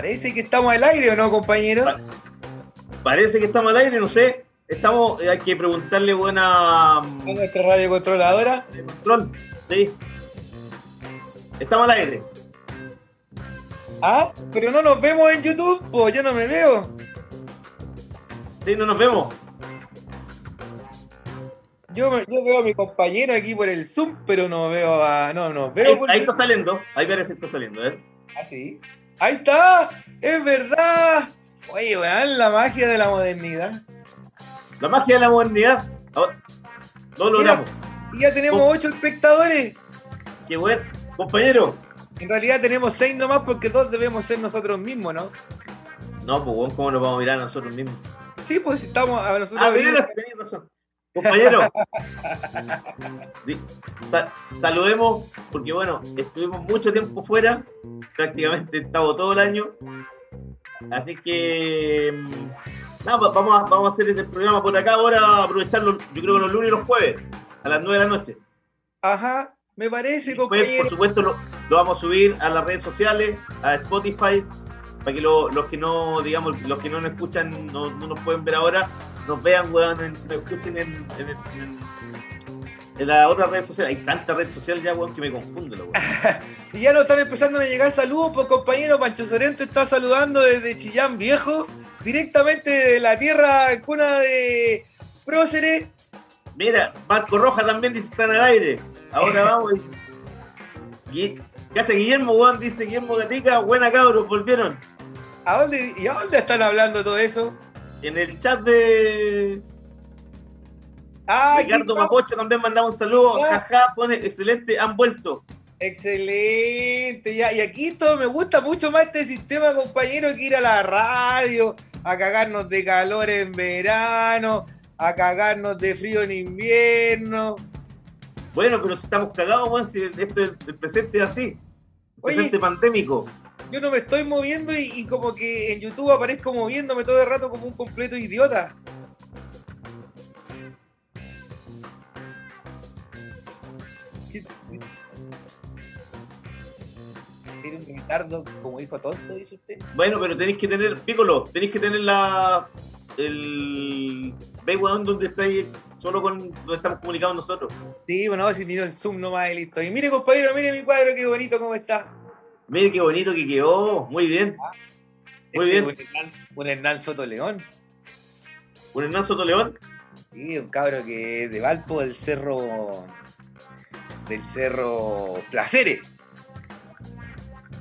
Parece que estamos al aire o no, compañero. Parece que estamos al aire, no sé. Estamos, hay que preguntarle buena. ¿A nuestra radio controladora? Control, sí. Estamos al aire. Ah, pero no nos vemos en YouTube, pues yo no me veo. Sí, no nos vemos. Yo, me- yo veo a mi compañero aquí por el Zoom, pero no veo a. No, no veo Ahí, por ahí el- está saliendo, ahí parece que está saliendo, ¿eh? Ah, sí. ¡Ahí está! ¡Es verdad! Oye, weón, la magia de la modernidad. La magia de la modernidad. Ahora, Lo logramos. Y ya tenemos ocho espectadores. Qué bueno. Compañero. En realidad tenemos seis nomás porque dos debemos ser nosotros mismos, ¿no? No, pues, ¿cómo nos vamos a mirar a nosotros mismos? Sí, pues estamos a nosotros. Ah, mismos. mira, tenés razón. Compañero. Saludemos, porque bueno, estuvimos mucho tiempo fuera, prácticamente estamos todo el año. Así que mm, nada, va- vamos a, vamos a hacer el programa por acá ahora, aprovecharlo, yo creo que los lunes y los jueves, a las 9 de la noche. Ajá, me parece, Después, compañero. por supuesto, lo, lo vamos a subir a las redes sociales, a Spotify, para que lo- los que no, digamos, los que no nos escuchan, no, no nos pueden ver ahora, nos vean, weón, en- nos escuchen en, en, en- en la otra red social. Hay tanta red social ya, weón, que me confundo, la weón. Y ya nos están empezando a llegar saludos, pues compañero Pancho Sorento está saludando desde Chillán Viejo, directamente de la tierra cuna de Próceres. Mira, Marco Roja también dice están al aire. Ahora vamos. y- Cacha Guillermo, weón, dice Guillermo Gatica, buena cabros, volvieron. ¿A dónde, ¿Y a dónde están hablando todo eso? En el chat de Ah, Ricardo está. Mapocho también mandamos un saludo. Ah. Jaja, pone excelente, han vuelto. Excelente, ya. Y aquí todo me gusta mucho más este sistema, compañero, que ir a la radio, a cagarnos de calor en verano, a cagarnos de frío en invierno. Bueno, pero si estamos cagados, weón, si esto es el presente es así. Oye. Presente pandémico. Yo no me estoy moviendo y, y como que en YouTube aparezco moviéndome todo el rato como un completo idiota. ¿Qué- ¿Tiene un retardo como hijo tonto, dice usted? Bueno, pero tenéis que tener, Piccolo, tenéis que tener la. El. ¿Veis, weón, donde estáis? Solo con donde estamos comunicados nosotros. Sí, bueno, si miro el zoom nomás y listo. Y mire, compañero, mire mi cuadro, qué bonito cómo está. Mire qué bonito que quedó. Muy bien. Muy Este bien. Un Hernán, un Hernán Soto León. Un Hernán Soto León. Sí, un cabro que es de Valpo del cerro. del cerro Placeres.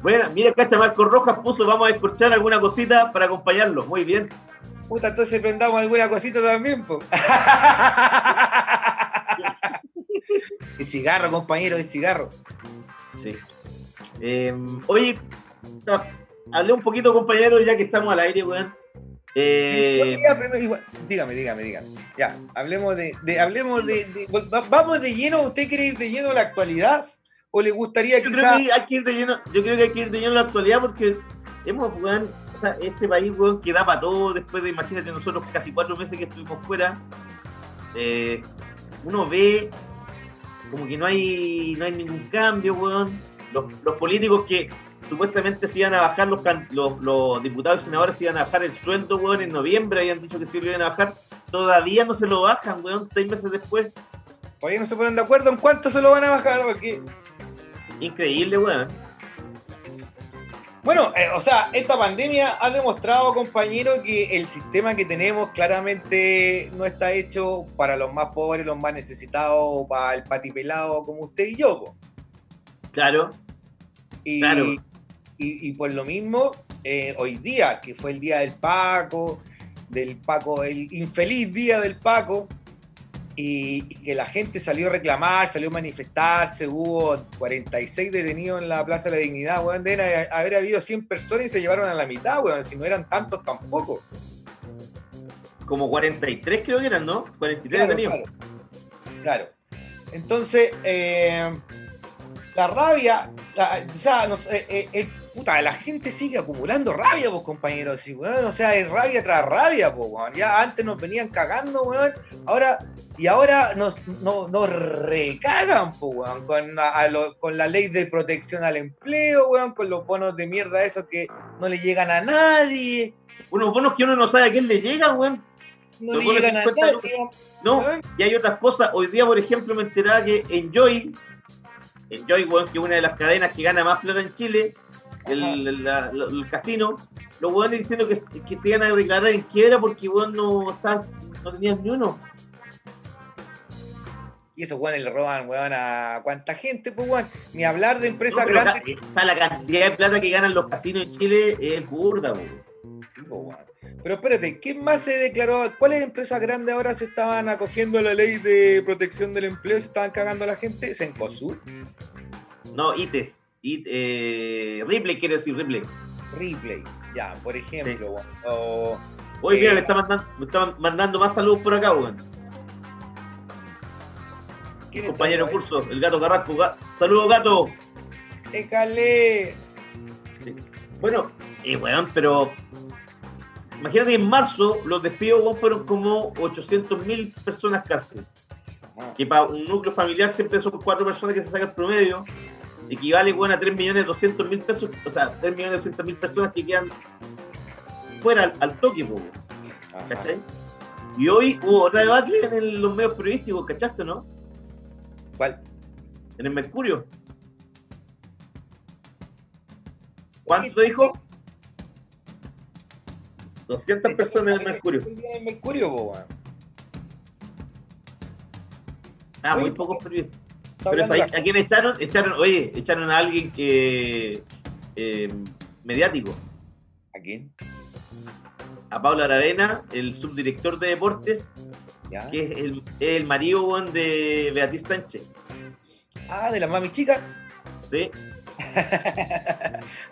Bueno, mira, cacha, Marco Rojas puso, vamos a escuchar alguna cosita para acompañarlo. Muy bien. Puta, entonces prendamos alguna cosita también, po. el cigarro, compañero, el cigarro. Sí. Eh, oye, hablé un poquito, compañero, ya que estamos al aire, weón. Eh, igual- dígame, dígame, dígame. Ya, hablemos de, de- hablemos de, de- va- vamos de lleno, ¿usted quiere ir de lleno a la actualidad? ¿O le gustaría yo creo quizás que hay que ir de lleno, yo creo que hay que ir de lleno a la actualidad porque hemos, weón, o sea, este país, weón, que da para todo después de, imagínate, nosotros casi cuatro meses que estuvimos fuera. eh, uno ve como que no hay, no hay ningún cambio, weón. Los, los políticos que supuestamente se iban a bajar, los, los, los diputados y senadores se iban a bajar el sueldo, weón, en noviembre, habían dicho que sí lo iban a bajar. Todavía no se lo bajan, weón, seis meses después. todavía no se ponen de acuerdo en cuánto se lo van a bajar? Porque Increíble, weón. Bueno, eh, o sea, esta pandemia ha demostrado, compañero, que el sistema que tenemos claramente no está hecho para los más pobres, los más necesitados, para el patipelado como usted y yo. po. Claro, Y, Claro. y, y por lo mismo, eh, hoy día, que fue el día del Paco, del Paco, el infeliz día del Paco, y, y que la gente salió a reclamar, salió a manifestarse, hubo 46 detenidos en la Plaza de la Dignidad, weón, deben haber- haber habido 100 personas y se llevaron a la mitad, weón, si no eran tantos tampoco. como 43 creo que eran, ¿no? 43 Claro, teníamos. claro. Claro. Entonces, eh, la rabia, la- o sea, no sé, eh, eh, puta, la gente sigue acumulando rabia, pues, compañeros. Sí, weón, o sea, es rabia tras rabia, pues, weón. Ya antes nos venían cagando, weón. Ahora, y ahora nos, no- nos recagan, pues, weón, con la, a lo- con la ley de protección al empleo, weón, con los bonos de mierda esos que no le llegan a nadie. Unos bonos que uno no sabe a quién le llegan, weón. No Los le bonos llegan a 50 nadie. No, y hay otras cosas. Hoy día, por ejemplo, me enteraba que Enjoy, Enjoy, weón, que es una de las cadenas que gana más plata en Chile, el, Ajá. el- la- la- el casino, los weones diciendo que, que se iban a declarar en quiebra porque weón no, estaban- no tenían ni uno. Y esos weones le roban, weón, a cuánta gente, pues, weón. Ni hablar de empresas grandes. o sea, la cantidad de plata que ganan los casinos en Chile es burda, weón. Pero espérate, ¿quién más se declaró? ¿Cuáles empresas grandes ahora se estaban acogiendo a la ley de protección del empleo se estaban cagando a la gente? ¿Sencosud? No, ITES. It, eh, Ripley, quiero decir, Ripley. Replay, ya, por ejemplo. O, Hoy Eh, mira, me está, mandando, me está mandando más saludos por acá, weón. ¿quién está Compañero curso, el gato Carrasco. Ga- Saludos, gato. Déjale. Bueno, eh, weón, pero imagínate que en marzo los despidos fueron como 800 mil personas casi. Que para un núcleo familiar siempre son cuatro personas que se sacan promedio. Equivale weón, a 3 millones 200 mil pesos, o sea, 3 millones 200 mil personas que quedan fuera al, al toque, po. ¿cachai? Y hoy hubo otra debacle en el- los medios periodísticos, ¿cachaste, no? ¿Cuál? En el Mercurio. ¿Cuánto dijo? 200 personas en el Mercurio. El del Mercurio, po, weón. Ah, muy pocos periodistas. Pero hablando ¿sabes la- ¿a quién echaron? Echaron, oye, echaron a alguien que eh, mediático, ¿A quién? a Pablo Aravena, el subdirector de deportes, ¿Ya? que es el, es el marido weón, de Beatriz Sánchez. Ah, de la mami chica. ¿sí?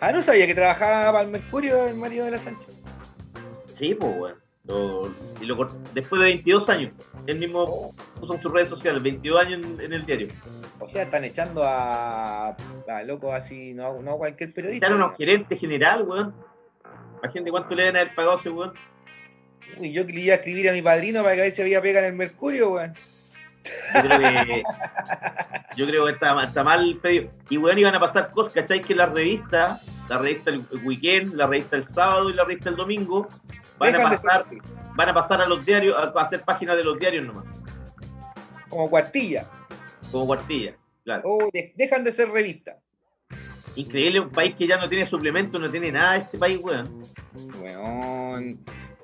ah, no sabía que trabajaba para el Mercurio el marido de la Sánchez. Sí, pues, weón. Lo- y lo después de 22 años, él mismo puso en sus redes sociales, 22 años en, en el diario. O sea, están echando a, a locos así, no, no a cualquier periodista. Echaron a un gerente general, weón. Imagínate cuánto le deben haber pagado a ese weón. Uy, yo que le iba a escribir a mi padrino para que a ver si había pega en el Mercurio, weón. Yo creo que, yo creo que está, está mal pedido. Y weón, iban a pasar cosas, ¿cachai? Que la revista, la revista el weekend, la revista el sábado y la revista el domingo, van a Dejan pasar, van a pasar a los diarios, a, hacer páginas de los diarios nomás, como cuartilla. como cuartilla. Claro. De- dejan de ser revista. Increíble, un país que ya no tiene suplementos, no tiene nada este país, weón. Weón.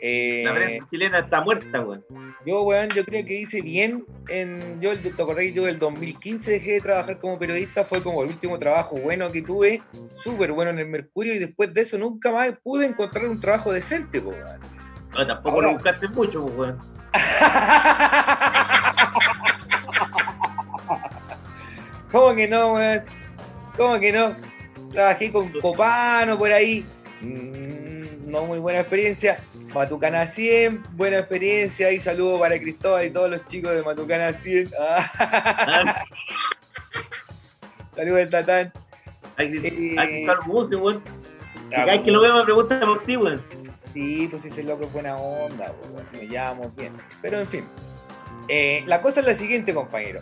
Eh, La prensa chilena está muerta, weón. yo, weón, yo creo que hice bien en. Yo, el- te acordás que yo el 2015 dejé de trabajar como periodista, fue como el último trabajo bueno que tuve, súper bueno en el Mercurio, y después de eso nunca más pude encontrar un trabajo decente, weón. No, tampoco Ahora- lo buscaste mucho, weón. ¿Cómo que no, weón? ¿Cómo que no? Trabajé con Copano por ahí. Mm, no muy buena experiencia. Matucana 100, buena experiencia. Y saludo para Cristóbal y todos los chicos de Matucana 100. Ah, Saludos al Tatán. Hay que Eh, hay que estar músico, weón. Cada vez que lo veo me pregunta por ti, weón. Sí, pues ese loco es buena onda, pues, si nos llevamos bien. Pero en fin. Eh, la cosa es la siguiente, compañero.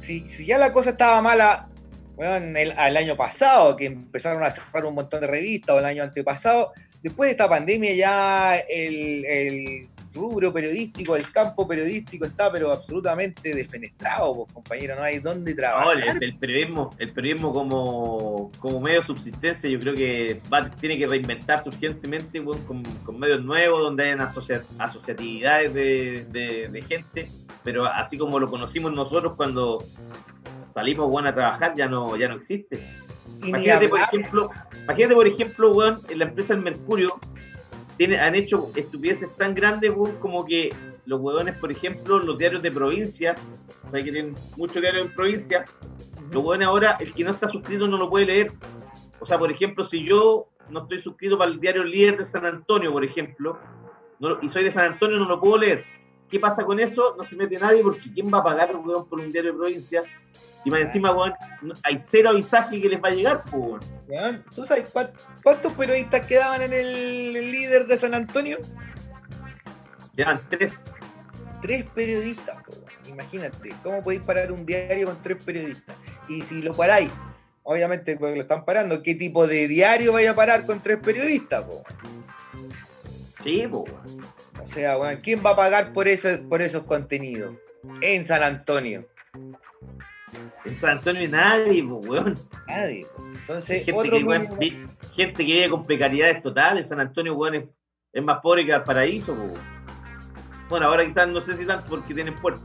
Si, si ya la cosa estaba mala, weón, el, al año pasado, que empezaron a cerrar un montón de revistas, o el año antepasado, después de esta pandemia ya el, rubro periodístico, el campo periodístico está pero absolutamente defenestrado, pues, compañero, no hay dónde No, trabajar. el, el periodismo, el periodismo como, como medio de subsistencia, yo creo que va- tiene que reinventarse urgentemente con, medios nuevos, donde hayan asocia- asociatividades de, de- gente, pero así como lo conocimos nosotros cuando salimos weón, a trabajar, ya no, ya no existe. Imagínate, por ejemplo, imagínate, por ejemplo, weón, en la empresa El Mercurio tiene, han hecho estupideces tan grandes, weón, como que los huevones, por ejemplo, los diarios de provincia, o sea, que tienen muchos diarios en provincia, los huevones ahora, el que no está suscrito no lo puede leer. O sea, por ejemplo, si yo no estoy suscrito para el diario Líder de San Antonio, por ejemplo, no y soy de San Antonio, no lo puedo leer. ¿Qué pasa con eso? No se mete nadie porque ¿quién va a pagar, weón, por un diario de provincia? Y más encima, weón, hay cero avisaje que les va a llegar, weón. ¿Tú sabes cuán- cuántos periodistas quedaban en el, líder de San Antonio? Llevan tres. Tres periodistas, po, weón. imagínate, ¿cómo podéis parar un diario con tres periodistas? Y si lo paráis, obviamente porque lo están parando, ¿qué tipo de diario vaya a parar con tres periodistas? po? Sí, weón. O sea, weón, ¿quién va a pagar por, eso, por esos contenidos? En San Antonio. En San Antonio nadie, pues, weón. Nadie. Entonces, Gente otro que, weón, mínimo- vi- gente que vive con precariedades totales. San Antonio, weón, es, es más pobre que Valparaíso, pues, weón. Bueno, ahora quizás no sé si tanto porque tienen puerto.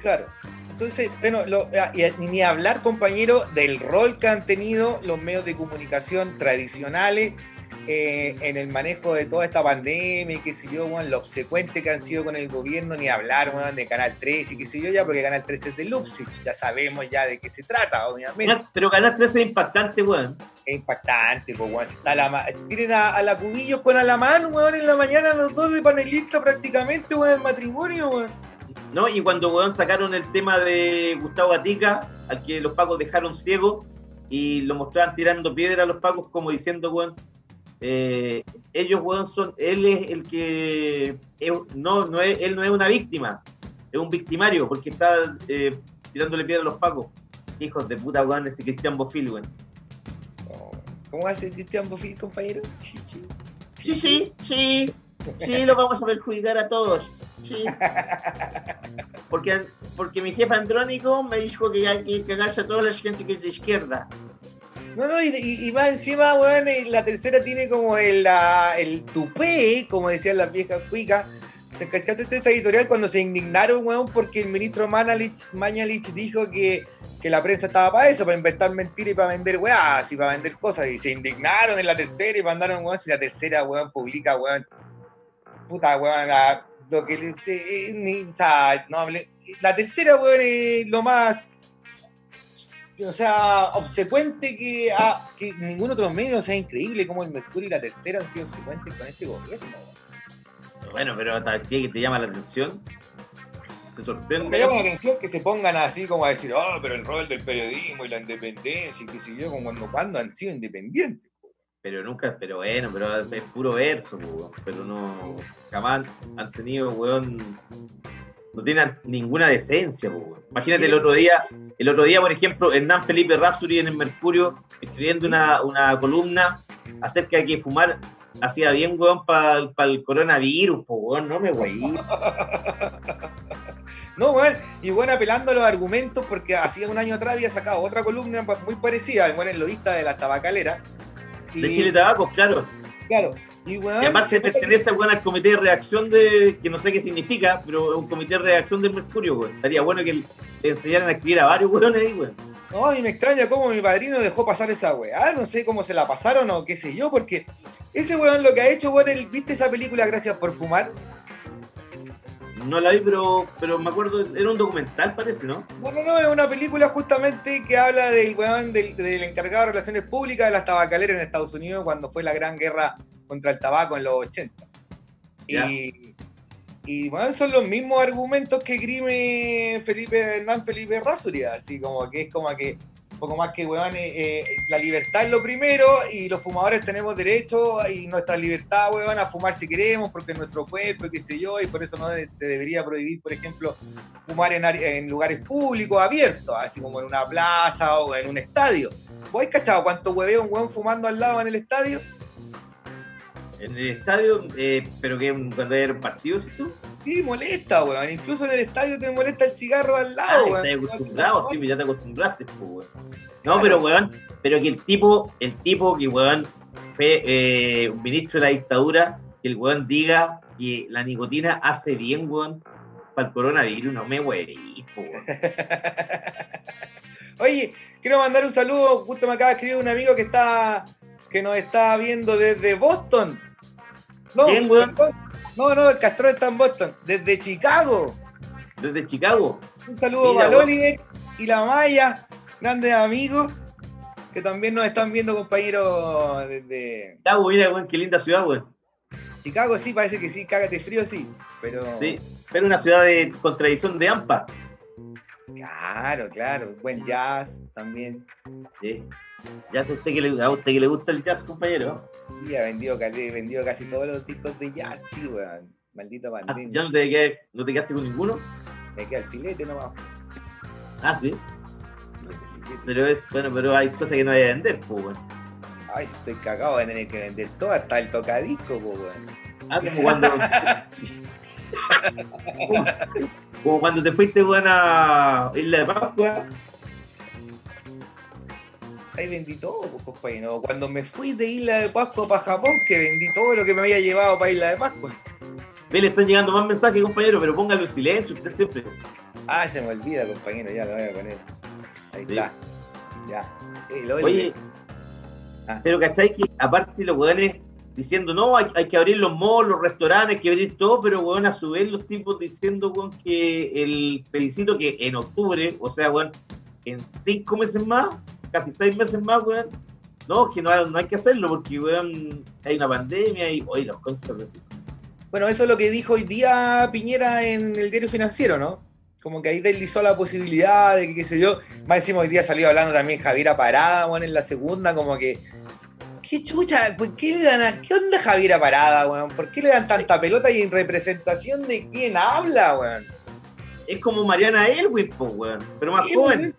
Claro. Entonces, bueno, lo- ah, ni hablar, compañero, del rol que han tenido los medios de comunicación tradicionales eh, en el manejo de toda esta pandemia y qué sé yo, weón, lo obsecuente que han sido con el gobierno, ni hablar, weón, de Canal 3 y qué sé yo ya, porque Canal 3 es de Luxich, ya sabemos ya de qué se trata, obviamente. Pero Canal 13 es impactante, weón. Es impactante, pues, weón. Está la Tienen a, a la Cubillos con Alamán, weón, en la mañana los dos de panelista prácticamente, weón, en matrimonio, weón. ¿no? Y cuando weón, sacaron el tema de Gustavo Gatica, al que los pacos dejaron ciego, y lo mostraban tirando piedra a los pacos, como diciendo, weón, eh, ellos, weón, son, él es el que, no, no es, él no es una víctima, es un victimario, porque está eh, tirándole piedra a los pacos. Hijos de puta, weón, ese Cristian Bofil, weón. ¿Cómo hace Cristian Bofil, compañero? Sí, sí, sí, sí, lo vamos a perjudicar a todos. Sí. Porque, porque mi jefe Andrónico me dijo que hay que cagarse a toda la gente que es de izquierda. No, no, y, y, más encima, weón, la tercera tiene como el, la- el tupé, como decían las viejas cuicas. ¿Te cachaste esa editorial cuando se indignaron, weón, porque el ministro Mañalich, Mañalich dijo que, que la prensa estaba para eso, para inventar mentiras y para vender weas y para vender cosas? Y se indignaron en la tercera y mandaron, weón, si la tercera, weón, publica, weón, puta, weón, la- lo que eh, ni- o sea, no hable. La tercera, weón, es lo más o sea, obsecuente que, ah, que ningún otro medio, o sea, increíble como el Mercurio y la Tercera han sido obsecuentes con este gobierno. Bueno, pero hasta que te llama la atención. Te sorprende. Me llama la atención que se pongan así como a decir, oh, pero el rol del periodismo y la independencia y qué sé yo, como cuando, cuando han sido independientes. Pero nunca, pero bueno, pero es puro verso, pero no, jamás han tenido, weón, no tienen ninguna decencia, po. Imagínate el otro día, el otro día, por ejemplo, Hernán Felipe Rasuri en el Mercurio, escribiendo una, una columna acerca de que fumar hacía bien, weón, para el coronavirus, po, weón, no me weí. No, weón, y bueno, apelando a los argumentos, porque hacía un año atrás había sacado otra columna pa- muy parecida, el buen el lobista de la tabacalera. Y, De Chile Tabaco, claro. Claro, y weón, Y aparte que- pertenece al comité de reacción de, que no sé qué significa, pero es un comité de reacción del Mercurio, weón. Estaría bueno que le enseñaran a escribir a varios weones ahí, weón. No, a mí me extraña cómo mi padrino dejó pasar esa weá. No sé cómo se la pasaron o qué sé yo, porque ese weón lo que ha hecho, weón, ¿viste esa película Gracias por Fumar? No la vi, pero, pero me acuerdo, era un documental, parece, ¿no? No, no, no, es una película justamente que habla del weón del, del encargado de relaciones públicas de las tabacaleras en Estados Unidos cuando fue la gran guerra contra el tabaco en los 80. Ya. Y, y weón, son los mismos argumentos que grime Felipe Hernán Felipe Rasuri, así como que es como que un poco más que weón, eh, eh, la libertad es lo primero y los fumadores tenemos derecho y nuestra libertad, weón, a fumar si queremos porque es nuestro cuerpo y qué sé yo, y por eso no se debería prohibir, por ejemplo, fumar en, en lugares públicos abiertos, así como en una plaza o en un estadio. ¿Vos cachado cuánto hueveo un weón fumando al lado en el estadio? En el estadio, eh, pero que hay un partido, ¿sí tú? Sí, molesta, weón. Incluso en el estadio te molesta el cigarro al Ah, lado, weón. estás acostumbrado, sí, ya te acostumbraste, pues, weón. No, pero weón, pero que el tipo, el tipo que weón fue eh, un ministro de la dictadura, que el weón diga que la nicotina hace bien, weón, para el coronavirus, no me weí, weón. Oye, quiero mandar un saludo. Justo me acaba de escribir un amigo que está que nos está viendo desde Boston. No, ¿Quién, weón? No, no, el Castro está en Boston. Desde Chicago. Desde Chicago. Un saludo Mira, para weón. Oliver y la Maya, grandes amigos, que también nos están viendo, compañeros, desde Chicago, mira, weón, qué linda ciudad, weón. Chicago. Sí, parece que sí, cágate frío, sí. Pero. Sí, pero una ciudad de contradicción de AMPA. Claro, claro. Buen jazz también. Sí. Ya sé usted que le, a usted que le gusta el jazz, compañero. Sí, ha vendido, casi- vendido casi todos los discos de jazz, sí, weón. Maldito Ah, pandemia. ¿Ya no te, quedaste, no te quedaste con ninguno? Me queda el filete nomás. Ah, sí. Pero es, bueno, pero hay cosas que no hay que vender, pues, weón. Ay, estoy cagado de tener que vender todo, hasta el tocadisco, po, weón. Ah, como cuando. como, como cuando te fuiste, weón, a Isla de Pascua. Ahí vendí todo, pues, compañero. Cuando me fui de Isla de Pascua para Japón, que vendí todo lo que me había llevado para Isla de Pascua. Ve, le están llegando más mensajes, compañero, pero póngalo en silencio, usted siempre. Ah, se me olvida, compañero, ya lo voy a poner. Ahí Sí. está. Ya. El Oli- Oye, Ah. pero ¿cachai? Que aparte los weones diciendo, no, hay, hay que abrir los malls, los restaurantes, hay que abrir todo, pero weón, a su vez los tipos diciendo, weón, que el plebiscito que en octubre, o sea, weón, en cinco meses más, casi seis meses más, weón, no, que no, hay- no hay que hacerlo porque, weón, hay una pandemia y, oye, los conchas de Bueno, eso es lo que dijo hoy día Piñera en el diario financiero, ¿no? Como que ahí deslizó la posibilidad de que, qué sé yo, más encima hoy día salió hablando también Javiera Parada, weón, en la segunda, como que, ¿qué chucha? ¿Por qué le dan a- ¿Qué onda Javiera Parada, weón? ¿Por qué le dan tanta pelota y en representación de quién habla, weón? Es como Mariana Elwin, pues, weón, pero más joven. Weón,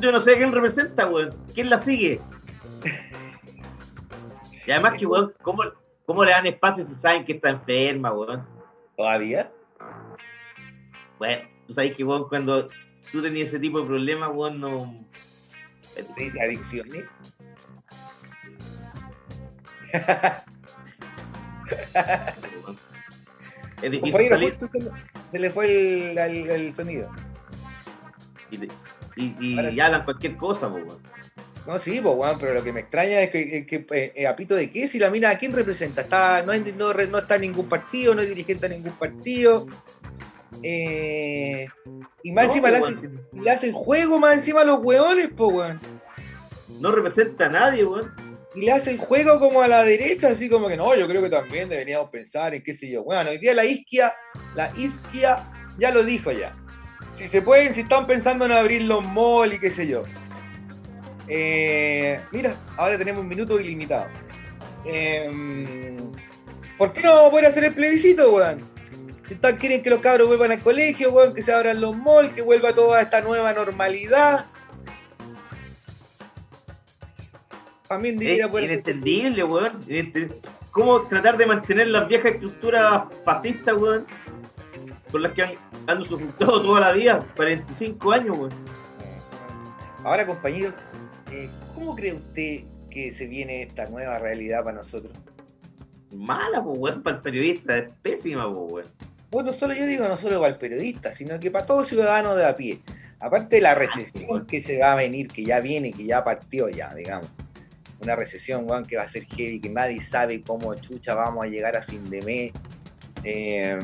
yo no sé a quién representa, weón. ¿Quién la sigue? Y además que, weón, ¿cómo, cómo le dan espacio si saben que está enferma, weón? ¿Todavía? Bueno, tú sabes que, weón, cuando tú tenías ese tipo de problemas, weón, no... ¿Te dice adicciones? Es difícil Compañero, salir se le fue el, el- el sonido. y, y, y- y hablan cualquier cosa, pues, weón. No, sí, pues, weón, pero lo que me extraña es que, es que eh, eh, apito de qué, si la mina, ¿a quién representa? Está, no, no, no está en ningún partido, no es dirigente de ningún partido. Eh, y más No, encima le weón, hacen, le hacen juego más encima a los weones, pues, weón. No representa a nadie, weón. Y le hacen juego como a la derecha, así como que no, yo creo que también deberíamos pensar en qué sé yo. Bueno, hoy día la isquia, la isquia ya lo dijo ya. Si se pueden, si están pensando en abrir los malls y qué sé yo. Eh, mira, ahora tenemos un minuto ilimitado. Eh, ¿Por qué no poder hacer el plebiscito, weón? Si están, quieren que los cabros vuelvan al colegio, weón, que se abran los malls, que vuelva toda esta nueva normalidad. También diría por inentendible, weón. ¿Cómo tratar de mantener las viejas estructuras fascistas, weón? Con las que han, han toda la vida, 45 años, weón. Ahora, compañero, eh, ¿cómo cree usted que se viene esta nueva realidad para nosotros? Mala, pues, weón, para el periodista, es pésima, pues, weón. Bueno, no solo yo digo, no solo para el periodista, sino que para todo ciudadano de a pie. Aparte de la recesión que se va a venir, que ya viene, que ya partió ya, digamos. Una recesión, weón, que va a ser heavy, que nadie sabe cómo chucha vamos a llegar a fin de mes. Eh,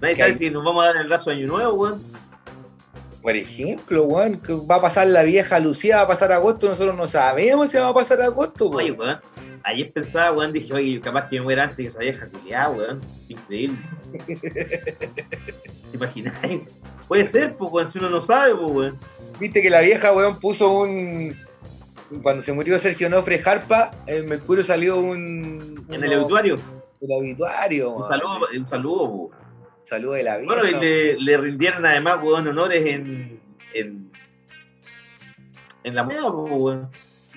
Nadie sabe hay- si nos vamos a dar el brazo año nuevo, weón. por ejemplo, weón, que va a pasar la vieja Lucía, va a pasar agosto, nosotros no sabemos si va a pasar agosto, Oye, weón. weón. Ayer pensaba, weón, dije, oye, capaz que me muera antes que esa vieja culiada, weón. Increíble. ¿Te imagináis? Puede ser, pues, weón, si uno no sabe, pues, weón. Viste que la vieja, weón, puso un. Cuando se murió Sergio Nofre Jarpa, en Mercurio salió un. En el obituario. El obituario, Un saludo, un saludo. Saludo de la vieja. Bueno, y le, le rindieron además, weón, honores en, en, en la moneda, weón.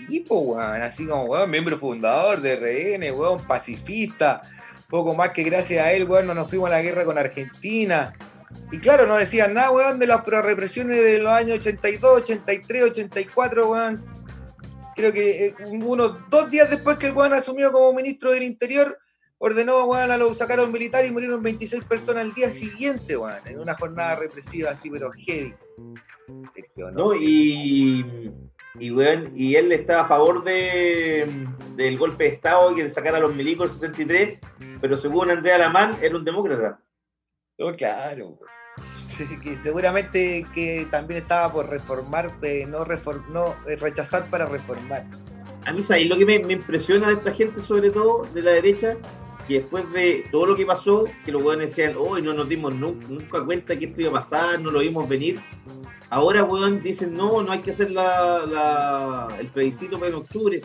tipo, weón. Así como, weón, miembro fundador de RN, weón, pacifista. Poco más que gracias a él, weón, no nos fuimos a la guerra con Argentina. Y claro, no decían nada, weón, de las represiones de los años 82, 83, 84, weón. Creo que eh, unos dos días después que el weón asumió como ministro del Interior, ordenó, weón, a los sacaron militares y murieron 26 personas al día siguiente, weón, en una jornada represiva así, pero heavy. Sergio, ¿no? Y, y, weón, y él estaba a favor de, del golpe de Estado y de sacar a los milicos el 73, pero según Andrea Lamán, era un demócrata. No, claro. Que seguramente que también estaba por reformar, eh, no, reform, no eh, rechazar para reformar. A mí, ¿sabes? Lo que me, me, impresiona de esta gente, sobre todo de la derecha, que después de todo lo que pasó, que los weones decían, hoy no nos dimos nunca, cuenta que esto iba a pasar, no lo vimos venir. Ahora, weón, dicen, no, no hay que hacer la, la, el plebiscito para en octubre.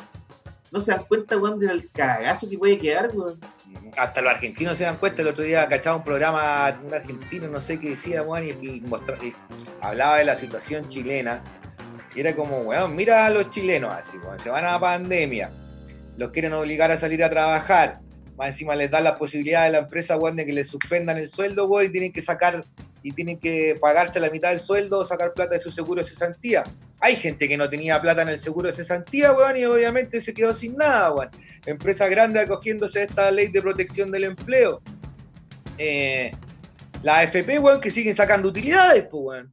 No se dan cuenta, weón, del cagazo que puede quedar, weón hasta los argentinos se dan cuenta. El otro día cachaba un programa, un argentino, no sé qué decía, weón, y, hablaba de la situación chilena. Y era como, weón, mira a los chilenos así, se van a la pandemia, los quieren obligar a salir a trabajar, más encima les dan la posibilidad de la empresa, weón, de que les suspendan el sueldo, y tienen que sacar y tienen que pagarse la mitad del sueldo o sacar plata de su seguro de cesantía. Hay gente que no tenía plata en el seguro de cesantía, weón, y obviamente se quedó sin nada, weón. Empresas grandes acogiéndose a esta ley de protección del empleo. Eh, la AFP, weón, que siguen sacando utilidades, pues, weón.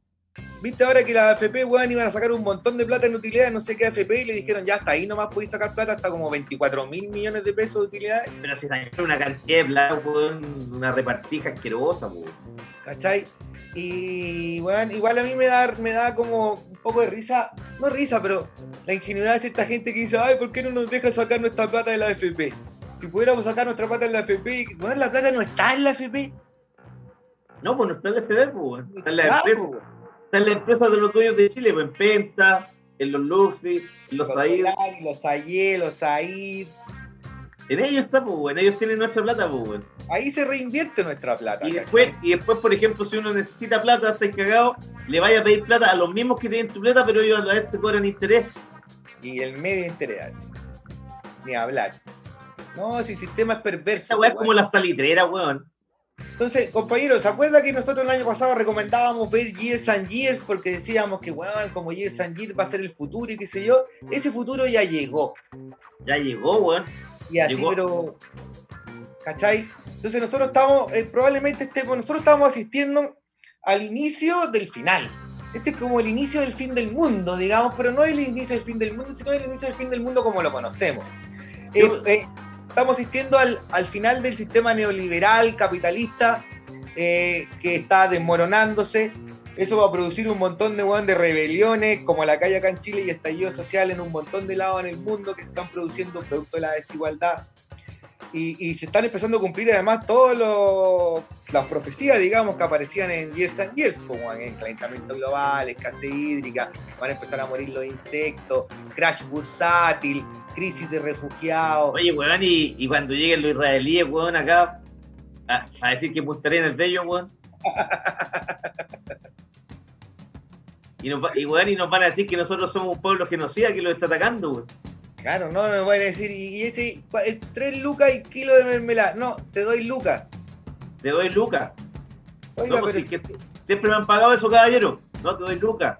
Viste ahora que la AFP, weón, iban a sacar un montón de plata en utilidades, no sé qué AFP, y le dijeron, ya hasta ahí nomás podéis sacar plata hasta como 24 mil millones de pesos de utilidades. Pero si sacaron una cantidad de plata, weón, una repartija asquerosa, weón. ¿Cachai? Y bueno, igual a mí me da, me da como un poco de risa, no risa, pero la ingenuidad de cierta gente que dice, ay, ¿por qué no nos deja sacar nuestra plata de la AFP? Si pudiéramos sacar nuestra plata de la AFP, bueno, la plata no está en la AFP. No, pues no está en la AFP, pues, está en la empresa. Está en la empresa de los dueños de Chile, pues, en Penta, en los Luxi, en los, Said. Los Ayé, los Said. En ellos está, pues, en ellos tienen nuestra plata, pues, Ahí se reinvierte nuestra plata. Y después, y después, por ejemplo, si uno necesita plata, está cagado, le vaya a pedir plata a los mismos que tienen tu plata, pero ellos a la vez te cobran interés. Y el medio interés, así. Ni hablar. No, si el sistema es perverso. Esa weá es como la salitrera, weón. Entonces, compañeros, ¿se acuerdan que nosotros el año pasado recomendábamos ver Years and Years porque decíamos que, weón, como Years and Years va a ser el futuro y qué sé yo? Ese futuro ya llegó. Ya llegó, weón. Y así, llegó. pero. ¿Cachai? Entonces nosotros estamos, eh, probablemente estemos, nosotros estamos asistiendo al inicio del final. Este es como el inicio del fin del mundo, digamos, pero no el inicio del fin del mundo, sino el inicio del fin del mundo como lo conocemos. Eh, eh, estamos asistiendo al, al, final del sistema neoliberal, capitalista, que está desmoronándose. Eso va a producir un montón de, bueno, de rebeliones, como la calle acá en Chile y estallido social en un montón de lados en el mundo que se están produciendo producto de la desigualdad y, y, se están empezando a cumplir además todas las profecías, digamos, que aparecían en Years and Years, como en calentamiento global, escasez hídrica, van a empezar a morir los insectos, crash bursátil, crisis de refugiados. Oye, weón, y, y cuando lleguen los israelíes, weón, acá, a, a decir que Puntarena es de ellos, weón. y, nos, y, weón, y nos van a decir que nosotros somos un pueblo genocida que los está atacando, weón. Claro, no me van a decir, y ese es 3 lucas y kilo de mermelada. No, te doy lucas. Te doy lucas. Oiga, no, pues pero... si, que siempre me han pagado eso, caballero. No, te doy lucas.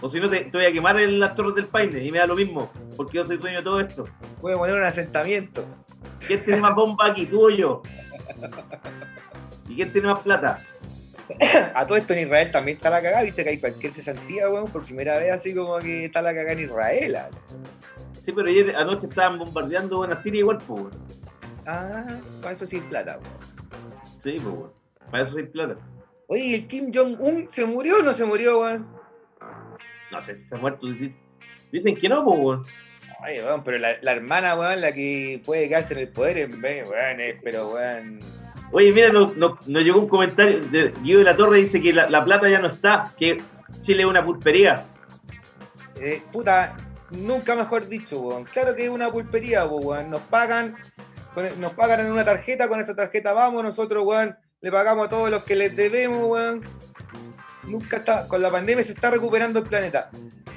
O si no, te, te, voy a quemar en las torres del Paine y me da lo mismo, porque yo soy dueño de todo esto. Voy a poner un asentamiento. ¿Quién tiene más bomba aquí, tú o yo? ¿Y quién tiene más plata? a todo esto en Israel también está la cagada, viste que hay cualquier cesantía, weón, por primera vez así como que está la cagada en Israel. Así. Sí, pero ayer anoche estaban bombardeando buena Siria igual, pues, weón. Ah, para eso sin plata, weón. Sí, pues, weón. Para eso sin plata. Oye, ¿el Kim Jong-un se murió o no se murió, weón? No sé, se ha muerto. Dicen que no, pues, weón. Ay, weón, pero la, la, hermana, weón, la que puede quedarse en el poder, en vez, weón, eh, pero, weón Oye, mira, nos no, llegó un comentario de Guido de la Torre, dice que la, la plata ya no está, que Chile es una pulpería. Eh, puta, nunca mejor dicho, weón. Claro que es una pulpería, weón. Nos pagan, nos pagan en una tarjeta, con esa tarjeta vamos, nosotros, weón, le pagamos a todos los que les debemos, weón. Nunca está, con la pandemia se está recuperando el planeta.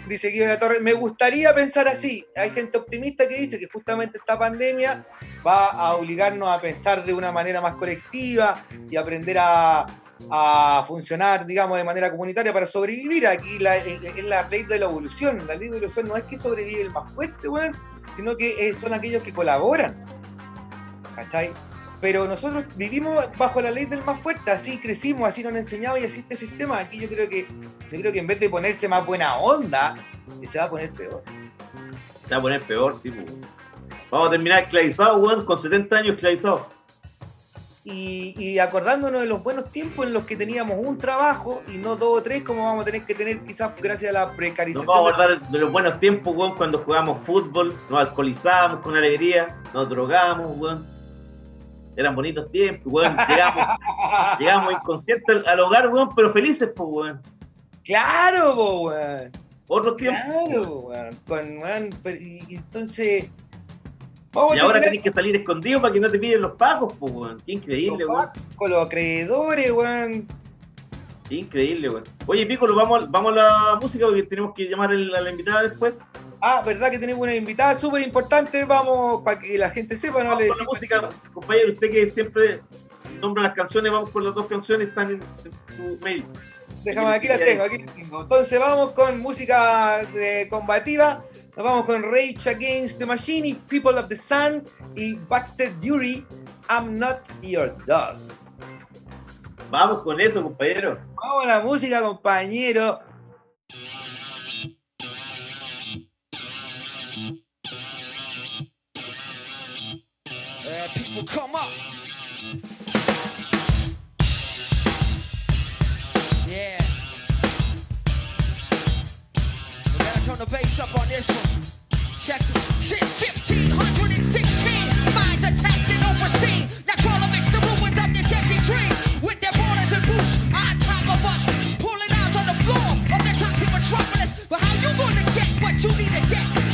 Dice Guido de la Torre, me gustaría pensar así. Hay gente optimista que dice que justamente esta pandemia va a obligarnos a pensar de una manera más colectiva y aprender a, a funcionar, digamos, de manera comunitaria para sobrevivir. Aquí la- es es la ley de la evolución. La ley de la evolución no es que sobrevive el más fuerte, weón, sino que eh, son aquellos que colaboran. ¿Cachai? Pero nosotros vivimos bajo la ley del más fuerte, así crecimos, así nos han enseñado y así este sistema. Aquí yo creo que, yo creo que en vez de ponerse más buena onda, se va a poner peor. Se va a poner peor, sí, pues. Vamos a terminar esclavizados, weón, con 70 años esclavizados. Y, y acordándonos de los buenos tiempos en los que teníamos un trabajo y no dos o tres, como vamos a tener que tener quizás gracias a la Nos precarización. vamos a acordar de los buenos tiempos, weón, cuando jugábamos fútbol, nos alcoholizábamos con alegría, nos drogábamos, weón. Eran bonitos tiempos, weón. Llegamos, llegamos inconscientes al, al hogar, weón, pero felices, pues, weón. Claro, weón. Otros tiempos. Claro, weón. Con, weón, pero- y entonces. Vamos Y ahora terminar tenés que salir escondido para que no te piden los pagos, pues, weón. Qué increíble, weón. con los acreedores, weón. Qué increíble, weón. Oye, Piccolo, vamos, vamos a la música porque tenemos que llamar a la invitada después. Ah, ¿verdad que tenemos una invitada súper importante? Vamos, para que la gente sepa, no Vamos le con la música, compañero. Usted que siempre nombra las canciones, vamos con las dos canciones, están en, en su mail. Déjame, aquí las tengo, aquí las tengo. Entonces vamos con música combativa. Nos vamos con Rage Against the Machine y People of the Sun y Baxter Dury, I'm Not Your Dog. Vamos con eso, compañero. Vamos a la música, compañero. Uh, people come up. The bass up on this one. Check it. Since 1516, minds attacked and overseen. Now crawl amidst the ruins of this empty dream. With their borders and boots on top of us. Pulling out on the floor of the toxic metropolis. But how you gonna get what you need to get?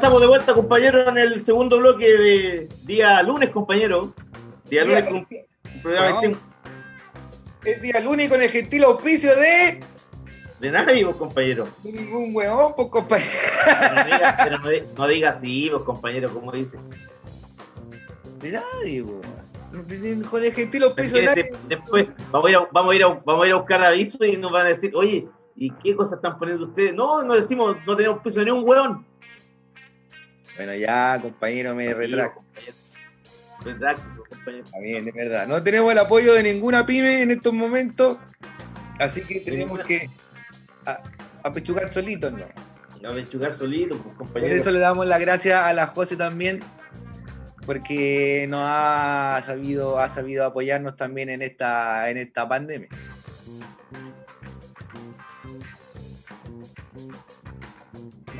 Estamos de vuelta, compañeros, en el segundo bloque de día lunes, compañero. Día lunes con No. de- El día lunes con el gentil auspicio de de nadie, vos, compañero. ningún huevón, pues compañero. Pero no digas pero no di- no digas así, vos, compañero, como dice. De nadie, tienen- Con el gentil auspicio de nadie. de- después vamos a, ir a, vamos, a ir a, vamos a ir a buscar aviso y nos van a decir, oye, ¿y qué cosas están poniendo ustedes? No, no decimos, no tenemos piso ni un hueón. Bueno, ya, compañero, me retracto. Retráctese, compañero. Bien, es verdad. No tenemos el apoyo de ninguna pyme en estos momentos, así que tenemos que apechugar solitos, ¿no? No me enchugar solito, pues, Por compañero. eso le damos las gracias a la José también, porque nos ha sabido, ha sabido apoyarnos también en esta, en esta pandemia.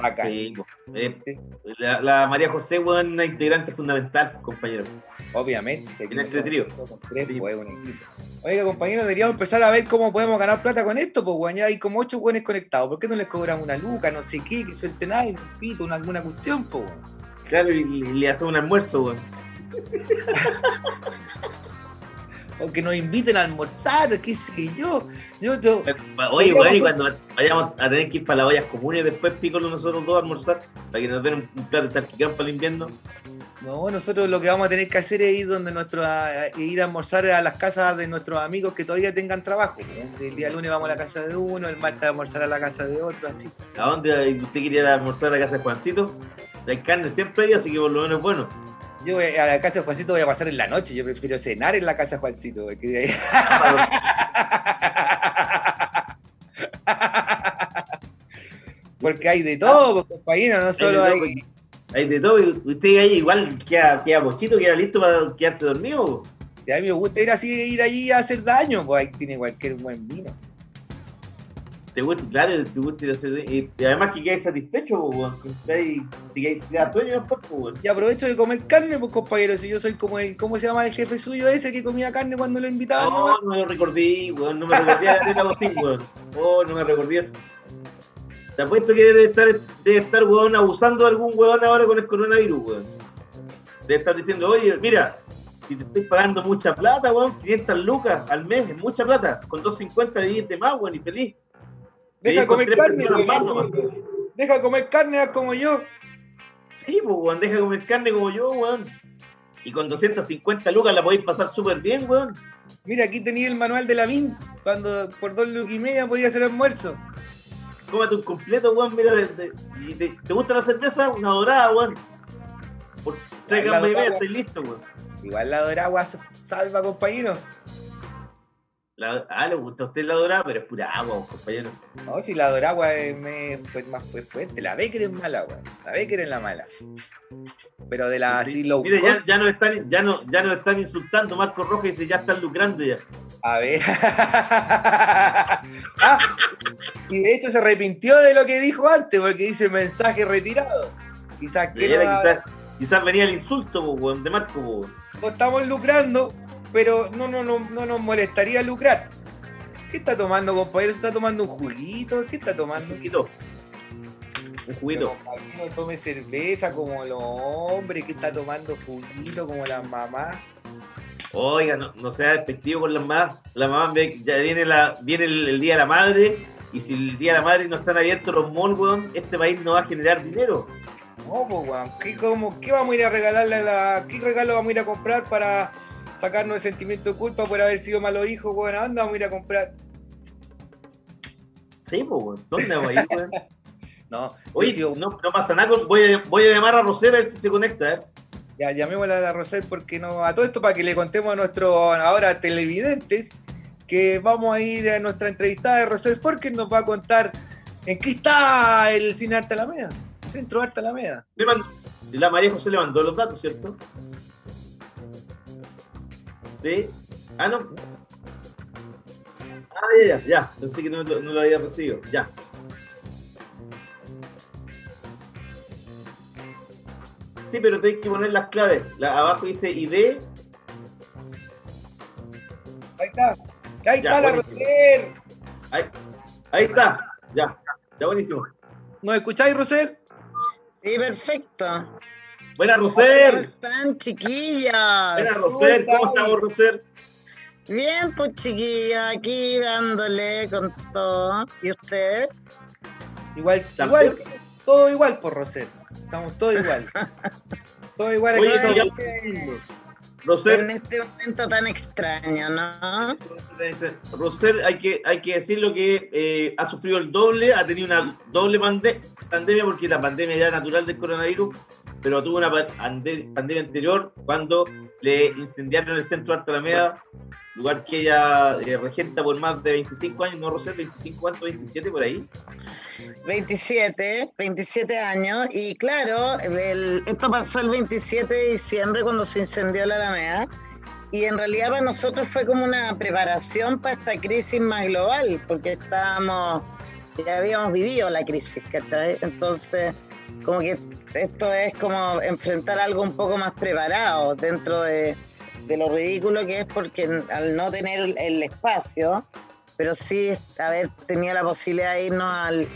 Acá. Sí, pues, eh, la, la María José, weón, una integrante fundamental, compañero. Obviamente. aquí En este trío. tres, Sí. pues. Oiga, compañero, deberíamos empezar a ver cómo podemos ganar plata con esto, pues, weón, ya hay como ocho buenos conectados. ¿Por qué no les cobran una luca, no sé qué, que suelten algo, un pito, una, alguna cuestión, pues? Claro, y, y le hace un almuerzo, weón. O que nos inviten a almorzar, qué sé yo. Yo, yo, Oye, weón, y cuando vayamos a tener que ir para las ollas comunes, después pícolo nosotros dos a almorzar, para que nos den un, plato de charquicán para el invierno. no, nosotros lo que vamos a tener que hacer es ir donde nuestro, a- a- ir a almorzar a las casas de nuestros amigos que todavía tengan trabajo. El día lunes vamos a la casa de uno, el martes a almorzar a la casa de otro, así. ¿A dónde usted quería almorzar a la casa de Juancito? Hay carne siempre ahí, así que por lo menos es bueno. Yo a la casa de Juancito voy a pasar en la noche, yo prefiero cenar en la casa de Juancito. porque- Porque hay de todo, pues, compañero, no solo de hay. todo, Hay de todo, usted ahí igual queda, queda bochito, queda listo para quedarse dormido. Y a mí me gusta ir así, ir allí a hacer daño, pues ahí tiene cualquier buen vino. Te gusta, claro, te gusta ir a hacer. Y, y además que quedas satisfecho, weón. que Te da sueño después, weón. Y aprovecho de comer carne, pues compañero, si yo soy como el, ¿cómo se llama el jefe suyo ese que comía carne cuando lo invitaban? No, no me lo recordé, weón. No me recordé a la bocina, weón. Oh, no me recordé eso. Te apuesto que debe estar, debe estar, weón, abusando de algún weón ahora con el coronavirus, weón. Debe estar diciendo, oye, mira, si te estoy pagando mucha plata, weón, 500 lucas al mes, es mucha plata. Con 250 de más, weón, y feliz. Deja Sí, comer carne, nomás. deja comer carne como yo. Sí, pues, weón, deja de comer carne como yo, weón. Y con 250 lucas la podéis pasar súper bien, weón. Mira, aquí tenía el manual de la MIN, cuando por dos lucas y media podía hacer almuerzo. Cómate un completo, weón, mira, de- de- y te, ¿te gusta la cerveza? Una dorada, weón. Por tres y media dorada. estoy listo, weón. Igual la doragua salva, compañero. La, ah, le gusta a usted la dorada, pero es pura agua, compañero. No, si la doragua es más fue fuerte. La Becker es mala, weón. La Becker es la mala. Pero de la así low Mire, ya, cost, ya, nos están, ya, no, ya nos están insultando. Marco Rojas dice, ya están lucrando ya. A ver. Ah, y de hecho se arrepintió de lo que dijo antes, porque dice mensaje retirado. Quizás que Era, no, quizás, quizás venía el insulto, po, de Marco, po, weón. no estamos lucrando, pero no, no, no, no nos molestaría lucrar. ¿Qué está tomando, compañero? ¿Se está tomando un juguito? ¿Qué está tomando? Un poquito. Un juguito. Compañero, tome cerveza como los hombres que está tomando juguito como las mamás. Oiga, no, no sea despectivo con las mamás. La mamá ya viene, la, viene el, el Día de la Madre. Y si el Día de la Madre no están abiertos los malls, weón, este país no va a generar dinero. No, pues, weón. ¿Qué, cómo- qué vamos a ir a regalarle a la. ¿Qué regalo vamos a ir a comprar para sacarnos el sentimiento de culpa por haber sido malos hijos, weón? ¿A dónde vamos a ir a comprar? Sí, pues, weón. ¿Dónde vamos a ir, weón? No, Oye, sido- no, no pasa nada. con- Voy a, voy a llamar a Rosera a ver si se conecta, ¿eh? Ya, llamémosla a la Rosel porque no. A todo esto para que le contemos a nuestros ahora televidentes que vamos a ir a nuestra entrevistada de Rosel Ford que nos va a contar en qué está el Cine Arte Alameda. Centro Arte Alameda. La María José le mandó los datos, ¿cierto? ¿Sí? Ah, no. Ah, ya, ya, ya. Pensé que no, lo- no lo había recibido. Ya. Sí, pero tenés que poner las claves. La, abajo dice ID. Ahí está. Ahí Ya, está la. Rosel. Ahí, ahí está. Ya. Ya, buenísimo. ¿Nos escucháis, Rosel? Sí, perfecto. Buena, ¿Cómo Roser. están, chiquillas? Buena, Roser. ¿Cómo estamos, Roser? Bien, pues chiquillas, aquí dándole con todo. ¿Y ustedes? Igual, También. igual, todo igual por Rosel. Estamos todos igual. todo igual aquí. Oye, ya- En Roser, este momento tan extraño, ¿no? Roser, hay que, hay que decirlo que eh, ha sufrido el doble, ha tenido una doble pande- pandemia, porque la pandemia ya natural del coronavirus, pero tuvo una pa- ande- pandemia anterior cuando le incendiaron el centro de Arte Alameda, lugar que ella eh, regenta por más de 25 años, no Roser, 25 cuánto, 27 por ahí. 27, 27 años. Y claro, el- esto pasó el 27 de diciembre cuando se incendió la Alameda. Y en realidad para nosotros fue como una preparación para esta crisis más global, porque estábamos, ya habíamos vivido la crisis, ¿cachai? Entonces, como que esto es como enfrentar algo un poco más preparado dentro de, de lo ridículo que es porque al no tener el- espacio, pero sí haber tenido la posibilidad de irnos al,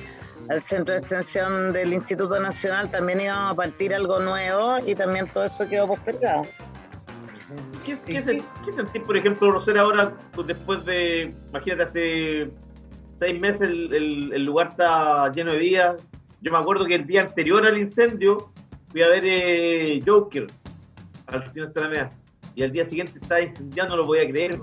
al centro de extensión del Instituto Nacional, también íbamos a partir algo nuevo y también todo eso quedó postergado. ¿Qué, qué, sen- qué sentís, por ejemplo, Roser, ahora, pues, después de, imagínate, hace seis meses el, el- el lugar está lleno de días? Yo me acuerdo que el día anterior al incendio fui a ver eh, Joker al cine de Alameda. Y al día siguiente estaba incendiando, no lo podía creer.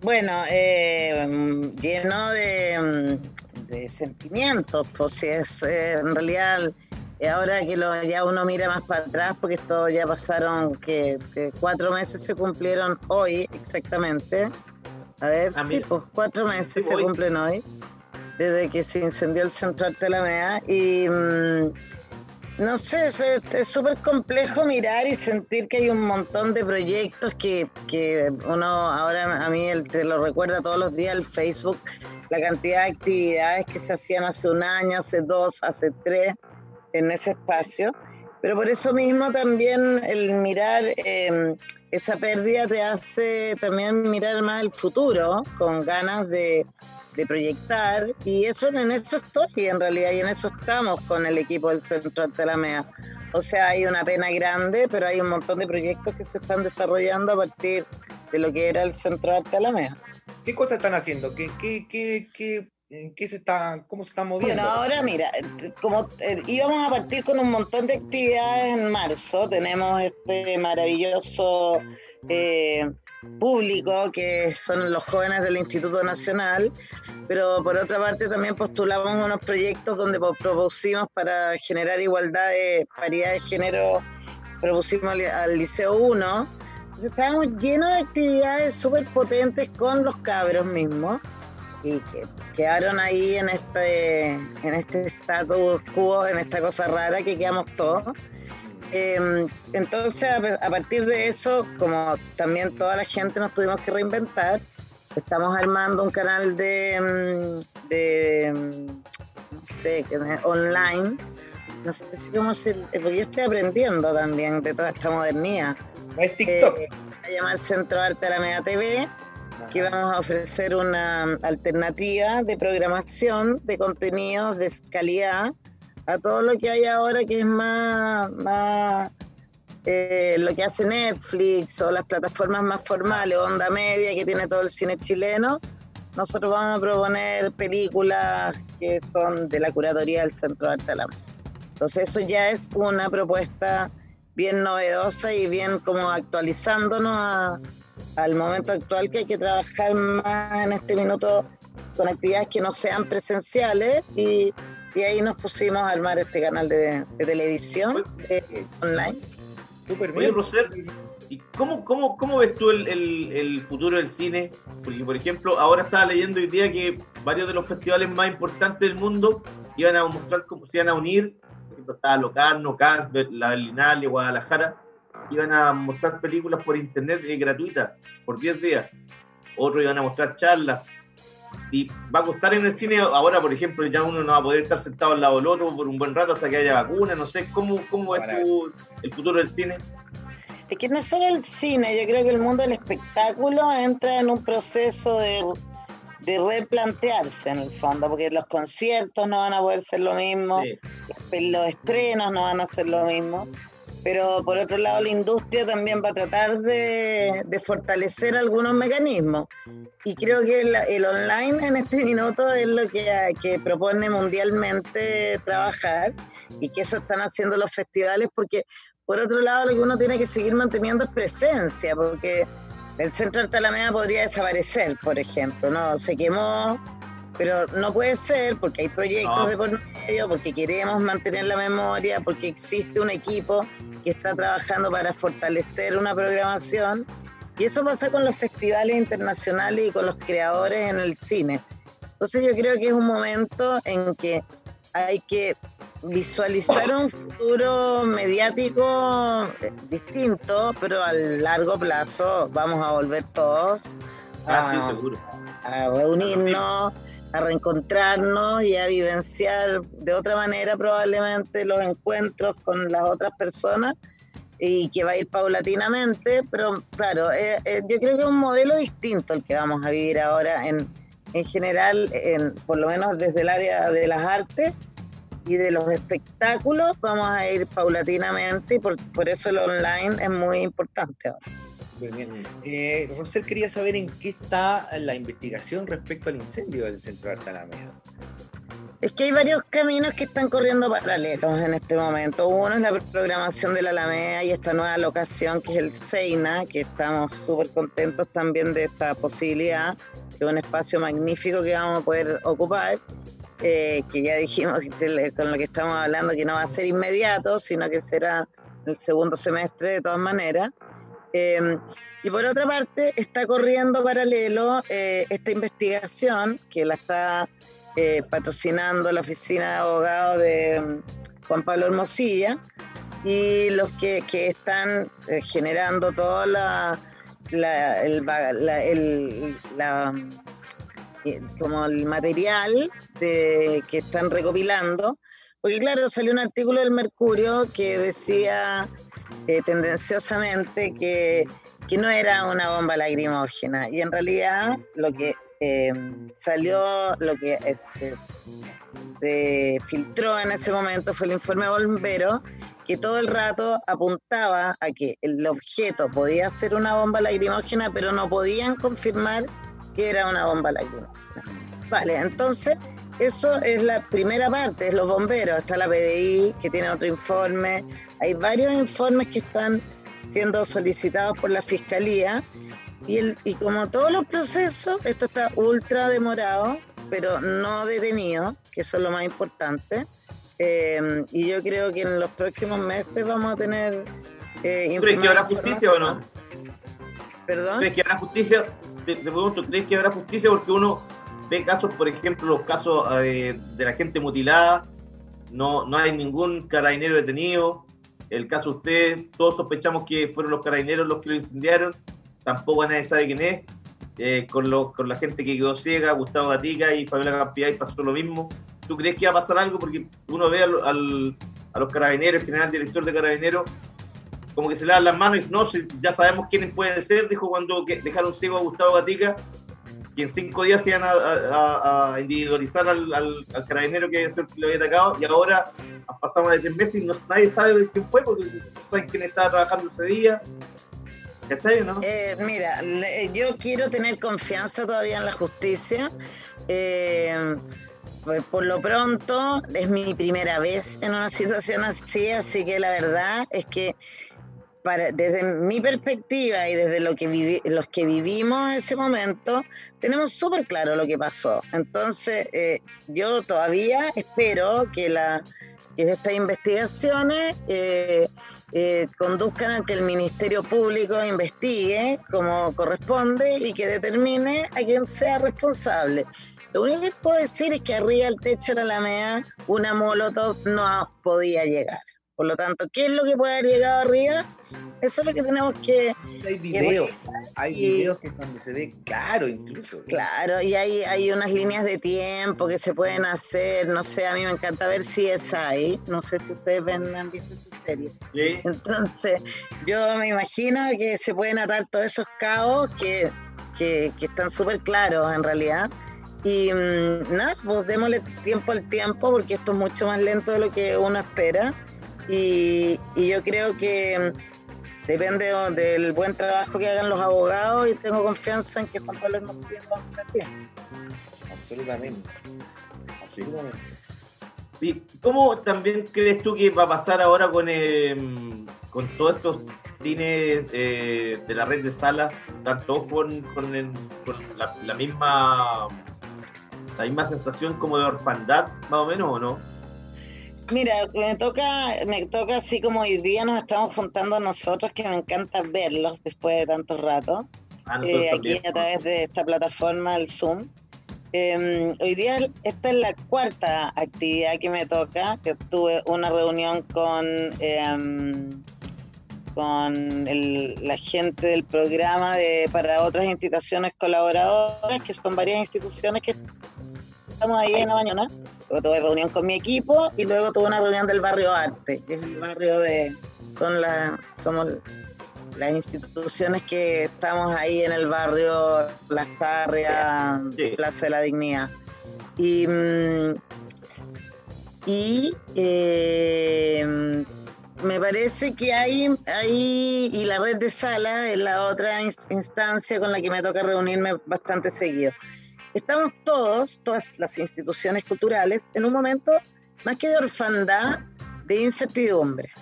Bueno, eh, mm, lleno de, mm, de sentimientos, pues si es eh, en realidad eh, ahora que lo, ya uno mira más para atrás, porque esto ya pasaron que, que cuatro meses se cumplieron hoy exactamente. A ver, Ah, sí, mira. pues cuatro meses Sí, se hoy. cumplen hoy, desde que se incendió el centro Arte Alameda. Y mm, no sé, es súper complejo mirar y sentir que hay un montón de proyectos que, que uno ahora a mí te lo recuerda todos los días el Facebook, la cantidad de actividades que se hacían hace un año, hace dos, hace tres en ese espacio. Pero por eso mismo también el mirar eh, esa pérdida te hace también mirar más el futuro con ganas de, de proyectar y eso en eso estoy en realidad y en eso estamos con el equipo del Centro Arte Alameda. O sea, hay una pena grande, pero hay un montón de proyectos que se están desarrollando a partir de lo que era el Centro Arte Alameda. ¿Qué cosas están haciendo? ¿Qué, qué, qué, qué, qué se está, cómo se están moviendo? Bueno, ahora mira, como eh, íbamos a partir con un montón de actividades en marzo, tenemos este maravilloso eh, público que son los jóvenes del Instituto Nacional, pero por otra parte también postulamos unos proyectos donde propusimos para generar igualdad de paridad de género, propusimos al Liceo 1. Entonces estábamos llenos de actividades súper potentes con los cabros mismos y que quedaron ahí en este en este status quo, en esta cosa rara que quedamos todos. Eh, entonces, a, a partir de eso, como también toda la gente nos tuvimos que reinventar, estamos armando un canal de, mm, de mm, no sé, online. No sé si cómo se, porque yo estoy aprendiendo también de toda esta modernidad. Es TikTok. Eh, se va a llamar Centro Arte Alameda TV que vamos a ofrecer una alternativa de programación de contenidos de calidad a todo lo que hay ahora que es más, más eh, lo que hace Netflix o las plataformas más formales, Onda Media, que tiene todo el cine chileno. Nosotros vamos a proponer películas que son de la curatoría del Centro de Arte Alameda. Entonces eso ya es una propuesta bien novedosa y bien como actualizándonos a- al momento actual que hay que trabajar más en este minuto con actividades que no sean presenciales y, y ahí nos pusimos a armar este canal de, de televisión eh, online. Súper Oye, bien. Roser, ¿y cómo, cómo, cómo ves tú el, el- el futuro del cine? Porque, por ejemplo, ahora estaba leyendo hoy día que varios de los festivales más importantes del mundo iban a mostrar cómo se iban a unir. Por ejemplo, estaba Locarno, Cannes, la Berlinale, Guadalajara. Iban a mostrar películas por internet eh, gratuitas, por 10 días. Otros iban a mostrar charlas. Y va a costar en el cine, ahora por ejemplo, ya uno no va a poder estar sentado al lado del otro por un buen rato hasta que haya vacuna, no sé, ¿cómo, cómo ves tú el futuro del cine? Es que no es solo el cine, yo creo que el mundo del espectáculo entra en un proceso de, de replantearse en el fondo, porque los conciertos no van a poder ser lo mismo, Sí. los estrenos no van a ser lo mismo, pero por otro lado la industria también va a tratar de, fortalecer algunos mecanismos. Y creo que el, online en este minuto es lo que, que propone mundialmente trabajar y que eso están haciendo los festivales porque por otro lado lo que uno tiene que seguir manteniendo es presencia porque el centro de Alameda podría desaparecer, por ejemplo, ¿no? Se quemó, pero no puede ser porque hay proyectos No. de por medio, porque queremos mantener la memoria, porque existe un equipo que está trabajando para fortalecer una programación. Y eso pasa con los festivales internacionales y con los creadores en el cine. Entonces yo creo que es un momento en que hay que visualizar un futuro mediático eh, distinto, pero a largo plazo vamos a volver todos Ah, a- sí, seguro. a reunirnos, a reencontrarnos y a vivenciar de otra manera probablemente los encuentros con las otras personas y que va a ir paulatinamente, pero claro, eh, eh, yo creo que es un modelo distinto el que vamos a vivir ahora en, en general, en, por lo menos desde el área de las artes y de los espectáculos, vamos a ir paulatinamente y por, por eso el online es muy importante ahora. Súper bien. Eh, Rosel quería saber en qué está la investigación respecto al incendio del Centro de Arte Alameda. Es que hay varios caminos que están corriendo paralelos en este momento. Uno es la programación de la Alameda y esta nueva locación que es el Seina, que estamos súper contentos también de esa posibilidad, que es un espacio magnífico que vamos a poder ocupar, eh, que ya dijimos que con lo que estamos hablando que no va a ser inmediato, sino que será el segundo semestre de todas maneras. Eh, y por otra parte, está corriendo paralelo eh, esta investigación que la está eh, patrocinando la oficina de abogados de mm, Juan Pablo Hermosilla y los que, que están eh, generando todo la, el, como el material que están recopilando. Porque claro, salió un artículo del Mercurio que decía eh, tendenciosamente que, que no era una bomba lacrimógena y en realidad lo que eh, salió, lo que este, se filtró en ese momento fue el informe bombero que todo el rato apuntaba a que el objeto podía ser una bomba lacrimógena, pero no podían confirmar que era una bomba lacrimógena. Vale, entonces eso es la primera parte, es los bomberos. Está la PDI que tiene otro informe. Hay varios informes que están siendo solicitados por la fiscalía. Y, el, y como todos los procesos, esto está ultra demorado, pero no detenido, que eso es lo más importante. Eh, y yo creo que en los próximos meses vamos a tener. Eh, ¿Tú crees que habrá justicia o no? ¿Perdón? ¿Crees que habrá justicia? Te, te pregunto, ¿crees que habrá justicia? Porque uno ve casos, por ejemplo, los casos eh, de la gente mutilada, no, no hay ningún carabinero detenido. El caso de usted, todos sospechamos que fueron los carabineros los que lo incendiaron, tampoco nadie sabe quién es. Eh, con, los- con la gente que quedó ciega, Gustavo Gatica y Fabiola Campiay pasó lo mismo. ¿Tú crees que va a pasar algo? Porque uno ve al, al- a los carabineros, el general director de carabineros, como que se lavan las manos y no, si ya sabemos quiénes pueden ser, dijo cuando que dejaron ciego a Gustavo Gatica, que en cinco días se iban a, a- a individualizar al, al, al carabinero que lo había atacado, y ahora han pasado más de tres meses y no, nadie sabe de quién fue, porque no saben quién estaba trabajando ese día. ¿Cachai, no? Eh, mira, le- yo quiero tener confianza todavía en la justicia. Eh, pues, por lo pronto, es mi primera vez en una situación así, así que la verdad es que para, desde mi perspectiva y desde lo que vivi- los que vivimos ese momento, tenemos súper claro lo que pasó. Entonces, eh, yo todavía espero que, la, estas investigaciones eh, eh, conduzcan a que el Ministerio Público investigue como corresponde y que determine a quién sea responsable. Lo único que puedo decir es que arriba del techo de la Alameda una molotov no podía llegar. Por lo tanto, ¿qué es lo que puede haber llegado arriba? Eso es lo que tenemos que... Hay videos, hay y- videos que cuando se ve claro incluso. Claro, y hay, hay unas líneas de tiempo que se pueden hacer, no sé, a mí me encanta ver si es ahí, no sé si ustedes ven, han visto esa serie. Sí. Entonces, yo me imagino que se pueden atar todos esos cabos que, que, que están súper claros en realidad. Y mm, nada, pues démosle tiempo al tiempo porque esto es mucho más lento de lo que uno espera. Y, y yo creo que mm, depende del buen trabajo que hagan los abogados y tengo confianza en que Juan Pablo Hermosillo lo va a hacer bien. Absolutamente. Absolutamente. ¿Y cómo también crees tú que va a pasar ahora con, eh, con todos estos cines eh, de la red de salas? ¿Están todos con, con el- con la, la misma la misma sensación como de orfandad, más o menos, o no? Mira, me toca, me toca así como hoy día nos estamos juntando nosotros, que me encanta verlos después de tanto rato, Ah, eh, aquí a través de esta plataforma, el Zoom. Eh, hoy día esta es la cuarta actividad que me toca, que tuve una reunión con, em, con el- la gente del programa de, para otras instituciones colaboradoras, que son varias instituciones que estamos ahí en la mañana. Tuve reunión con mi equipo y luego tuve una reunión del barrio Arte, que es el barrio de, son la, somos las instituciones que estamos ahí en el barrio Las Tarrias, Sí. Plaza de la Dignidad. Y, mm, y eh, me parece que hay, hay, y la red de sala es la otra ins- instancia con la que me toca reunirme bastante seguido. Estamos todos, todas las instituciones culturales, en un momento más que de orfandad, de incertidumbre.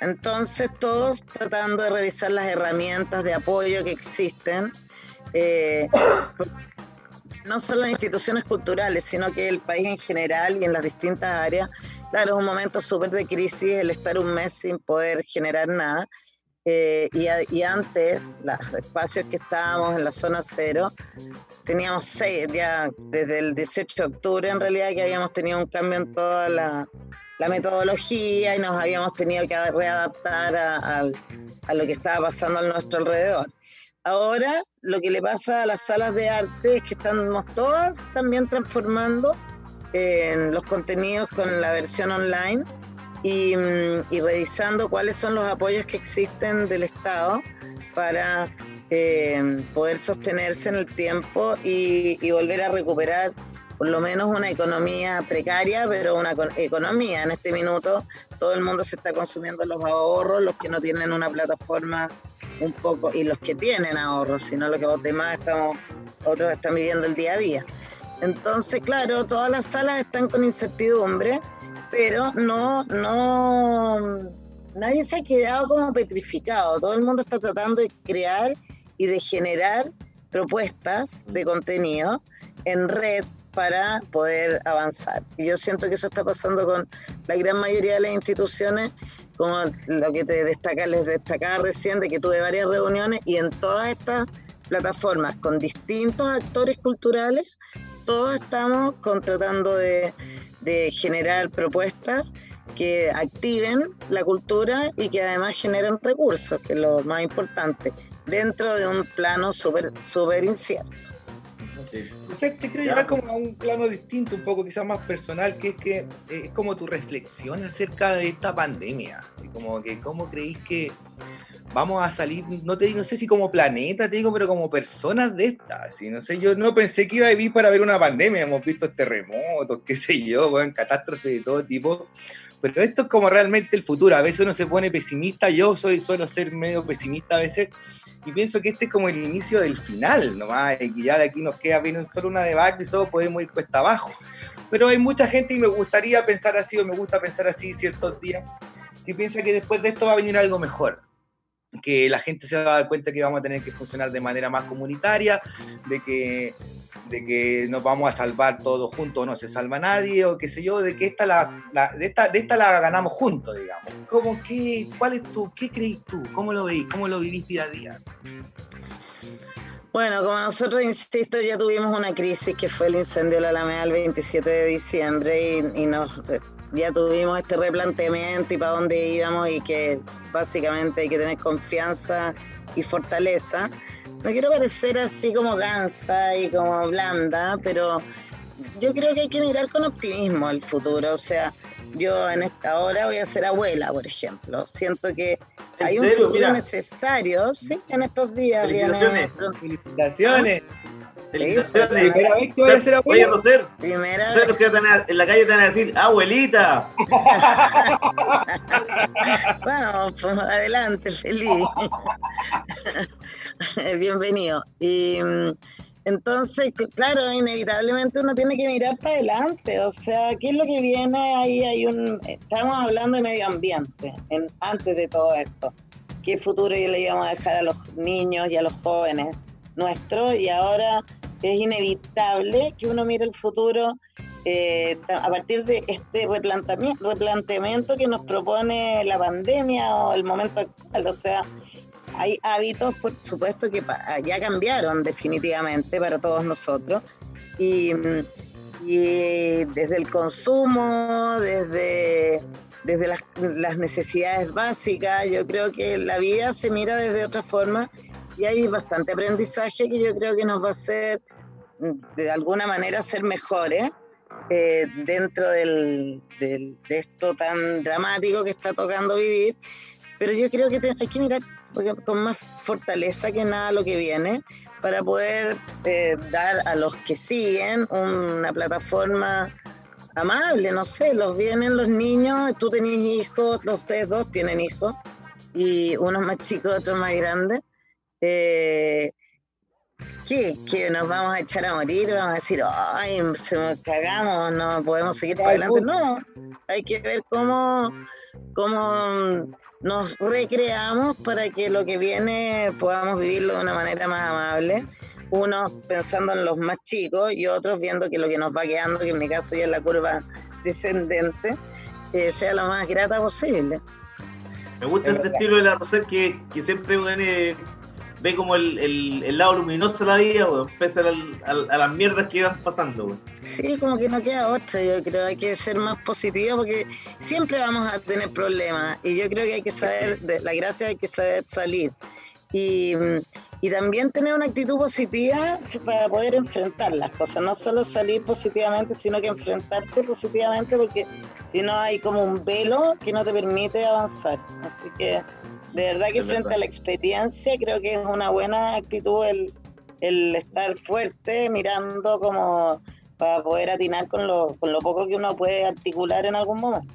Entonces, todos tratando de revisar las herramientas de apoyo que existen, eh, no solo en instituciones culturales, sino que el país en general y en las distintas áreas. Claro, es un momento súper de crisis el estar un mes sin poder generar nada. Eh, y, a- y antes, los espacios que estábamos en la zona cero, teníamos seis, ya desde el 18 de octubre en realidad que habíamos tenido un cambio en toda la, la metodología y nos habíamos tenido que readaptar a, al- a lo que estaba pasando a nuestro alrededor. Ahora lo que le pasa a las salas de arte es que estamos todas también transformando en los contenidos con la versión online y, mm, y revisando cuáles son los apoyos que existen del Estado para eh, poder sostenerse en el tiempo y, y volver a recuperar por lo menos una economía precaria, pero una co- economía. En este minuto todo el mundo se está consumiendo los ahorros, los que no tienen una plataforma un poco, y los que tienen ahorros, sino los que los demás estamos, otros están viviendo el día a día. Entonces, claro, todas las salas están con incertidumbre, pero no, no, nadie se ha quedado como petrificado. Todo el mundo está tratando de crear y de generar propuestas de contenido en red para poder avanzar. Y yo siento que eso está pasando con la gran mayoría de las instituciones, como lo que te destaca, les destacaba recién, de que tuve varias reuniones y en todas estas plataformas con distintos actores culturales, todos estamos con- tratando de, de generar propuestas que activen la cultura y que además generen recursos, que es lo más importante, dentro de un plano súper súper incierto. Sí. O sea, te Ya, llevar como a un plano distinto, un poco quizás más personal, que es que eh, es como tu reflexión acerca de esta pandemia. Así como que, ¿cómo creéis que vamos a salir? No te digo, no sé si como planeta, te digo, pero como personas de esta. Así, no sé, yo no pensé que iba a vivir para ver una pandemia. Hemos visto terremotos, qué sé yo, bueno, catástrofes de todo tipo. Pero esto es como realmente el futuro. A veces uno se pone pesimista. Yo soy, suelo ser medio pesimista a veces. Y pienso que este es como el inicio del final, nomás, y ya de aquí nos queda solo una debacle y solo podemos ir cuesta abajo. Pero hay mucha gente y me gustaría pensar así, o me gusta pensar así ciertos días, que piensa que después de esto va a venir algo mejor. Que la gente se va a dar cuenta que vamos a tener que funcionar de manera más comunitaria, de que, de que nos vamos a salvar todos juntos, no se salva nadie, o qué sé yo, de que esta la, de, esta, de esta la ganamos juntos, digamos. ¿Cómo, qué, ¿Cuál es tu, qué creís tú? ¿Cómo lo veis? ¿Cómo lo vivís día a día? Bueno, como nosotros, insisto, ya tuvimos una crisis que fue el incendio de la Alameda el 27 de diciembre y, y nos, ya tuvimos este replanteamiento y para dónde íbamos y que básicamente hay que tener confianza y fortaleza. No quiero parecer así como gansa y como blanda, pero yo creo que hay que mirar con optimismo el futuro. O sea, yo en esta hora voy a ser abuela, por ejemplo. Siento que ¿En hay un serio? futuro Mira. necesario, sí, en estos días viene Felicitaciones. Primera vez que voy a ser Oye, abuelo. Roser, Primera ¿sabes los que te van a- en la calle te van a decir, abuelita? Vamos, pues, adelante, feliz. Bienvenido. Y mm, entonces, claro, inevitablemente uno tiene que mirar para adelante. O sea, ¿qué es lo que viene? Ahí hay un. Estamos hablando de medio ambiente en- antes de todo esto. ¿Qué futuro le íbamos a dejar a los niños y a los jóvenes nuestros? Y ahora es inevitable que uno mire el futuro eh, a partir de este replanteamiento, que nos propone la pandemia o el momento actual. O sea, hay hábitos, por supuesto, que ya cambiaron definitivamente para todos nosotros. Y, desde el consumo, desde, desde las necesidades básicas, yo creo que la vida se mira desde otra forma y hay bastante aprendizaje que yo creo que nos va a hacer mm, de alguna manera ser mejores eh, dentro del, de esto tan dramático que está tocando vivir. Pero yo creo que hay que mirar con más fortaleza que nada lo que viene para poder eh, dar a los que siguen una plataforma amable, no sé, los vienen los niños, tú tenés hijos, los ustedes dos tienen hijos, y unos más chicos, otros más grandes. Eh, ¿Qué? ¿Que nos vamos a echar a morir? ¿Vamos a decir, ay, se nos cagamos, no podemos seguir para adelante? No, hay que ver cómo, cómo nos recreamos para que lo que viene podamos vivirlo de una manera más amable. Unos pensando en los más chicos y otros viendo que lo que nos va quedando, que en mi caso ya es la curva descendente, eh, sea lo más grata posible. Me gusta ese estilo de la Roser que, que siempre eh, ve como el, el- el lado luminoso de la vida, weón, pese a, la- a- a las mierdas que van pasando. weón. Sí, como que no queda otra, yo creo, hay que ser más positivo porque siempre vamos a tener problemas y yo creo que hay que saber, de la gracia hay que saber salir y, y también tener una actitud positiva para poder enfrentar las cosas, no solo salir positivamente, sino que enfrentarte positivamente porque si no hay como un velo que no te permite avanzar, así que de verdad que Es frente verdad. a la experiencia creo que es una buena actitud el, el estar fuerte mirando como para poder atinar con lo, con lo poco que uno puede articular en algún momento.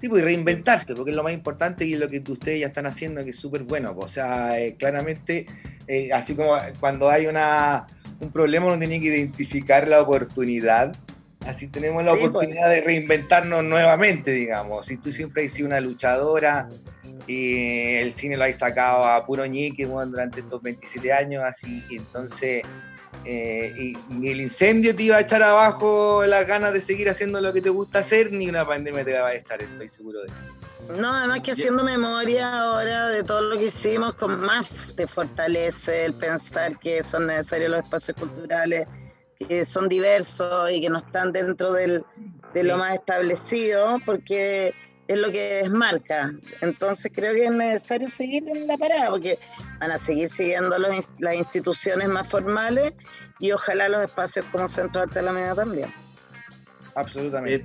Sí, pues, y reinventarse, porque es lo más importante y es lo que ustedes ya están haciendo, que es súper bueno. pues, O sea, eh, claramente, eh, así como cuando hay una, un problema, uno tiene que identificar la oportunidad. Así tenemos la Sí, pues. oportunidad de reinventarnos nuevamente, digamos. Si tú siempre has sido una luchadora, y el cine lo has sacado a puro ñique bueno, durante estos 27 años, así, y entonces eh, y ni el incendio te iba a echar abajo las ganas de seguir haciendo lo que te gusta hacer, ni una pandemia te va a echar, estoy seguro de eso. No, además que haciendo memoria ahora de todo lo que hicimos, con más te fortalece el pensar que son necesarios los espacios culturales, que son diversos y que no están dentro del, de lo más establecido, porque es lo que desmarca. Entonces creo que es necesario seguir en la parada, porque van a seguir siguiendo los las instituciones más formales y ojalá los espacios como Centro de Arte de la Media también. Absolutamente. Eh,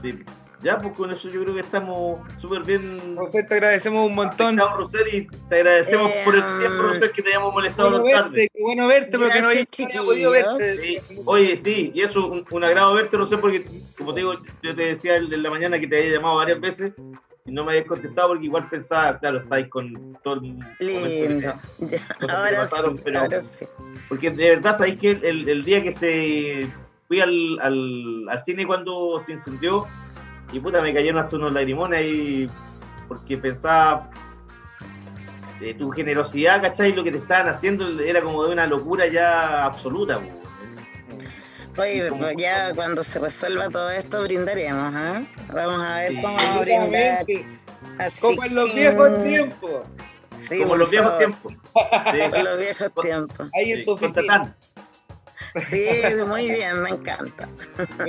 sí. Ya, pues con eso yo creo que estamos súper bien. José, te agradecemos un montón. Chao, Roser, y te agradecemos por el Em, tiempo, Roser, que te hayamos molestado Bueno tan tarde. verte, qué bueno verte, porque no había, Gracias, no había podido verte. Sí. Oye, sí, y eso, un, un agrado verte, Roser, porque como te digo, yo te decía en la mañana que te había llamado varias veces y no me habías contestado porque igual pensaba, claro, estáis con todo el que Lindo. Ya, que ahora pasaron, sí, pero- ahora sí. Porque de verdad, sabéis que el, el día que se fui al, al, al cine cuando se incendió, y puta, me cayeron hasta unos lagrimones ahí, porque pensaba eh, tu generosidad, ¿cachai? Lo que te estaban haciendo era como de una locura ya absoluta. po. Oye, Como- pues ya cuando se resuelva todo esto brindaremos, ¿ah? Vamos a ver Sí. cómo vamos a brindar. Así Como en los que- viejos tiempos. Sí, como por los viejos tiempos. Sí, por los viejos tiempos. Ahí en tu oficina. Sí, muy bien, me encanta.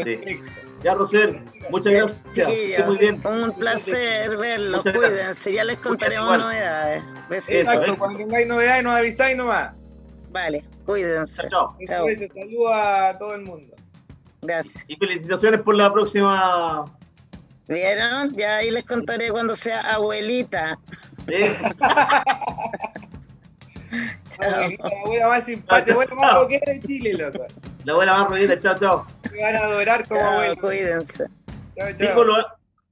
Sí. Ya, Roser, muchas gracias. Muy bien. un placer verlos. Muchas gracias. Cuídense, ya les contaremos novedades. Besitos. Exacto, eso. cuando tengáis novedades nos avisáis nomás. Vale, cuídense. Chao, chao. Chao. Eso, saludo a todo el mundo. Gracias. Y felicitaciones por la próxima. ¿Vieron? Ya ahí les contaré cuando sea abuelita. ¿eh? La abuela más simpática, la abuela más rockera de Chile, loco. La abuela más rodilla, chao, chao. Me van a adorar como Chao, abuela. cuídense. Chao, chao. Piccolo,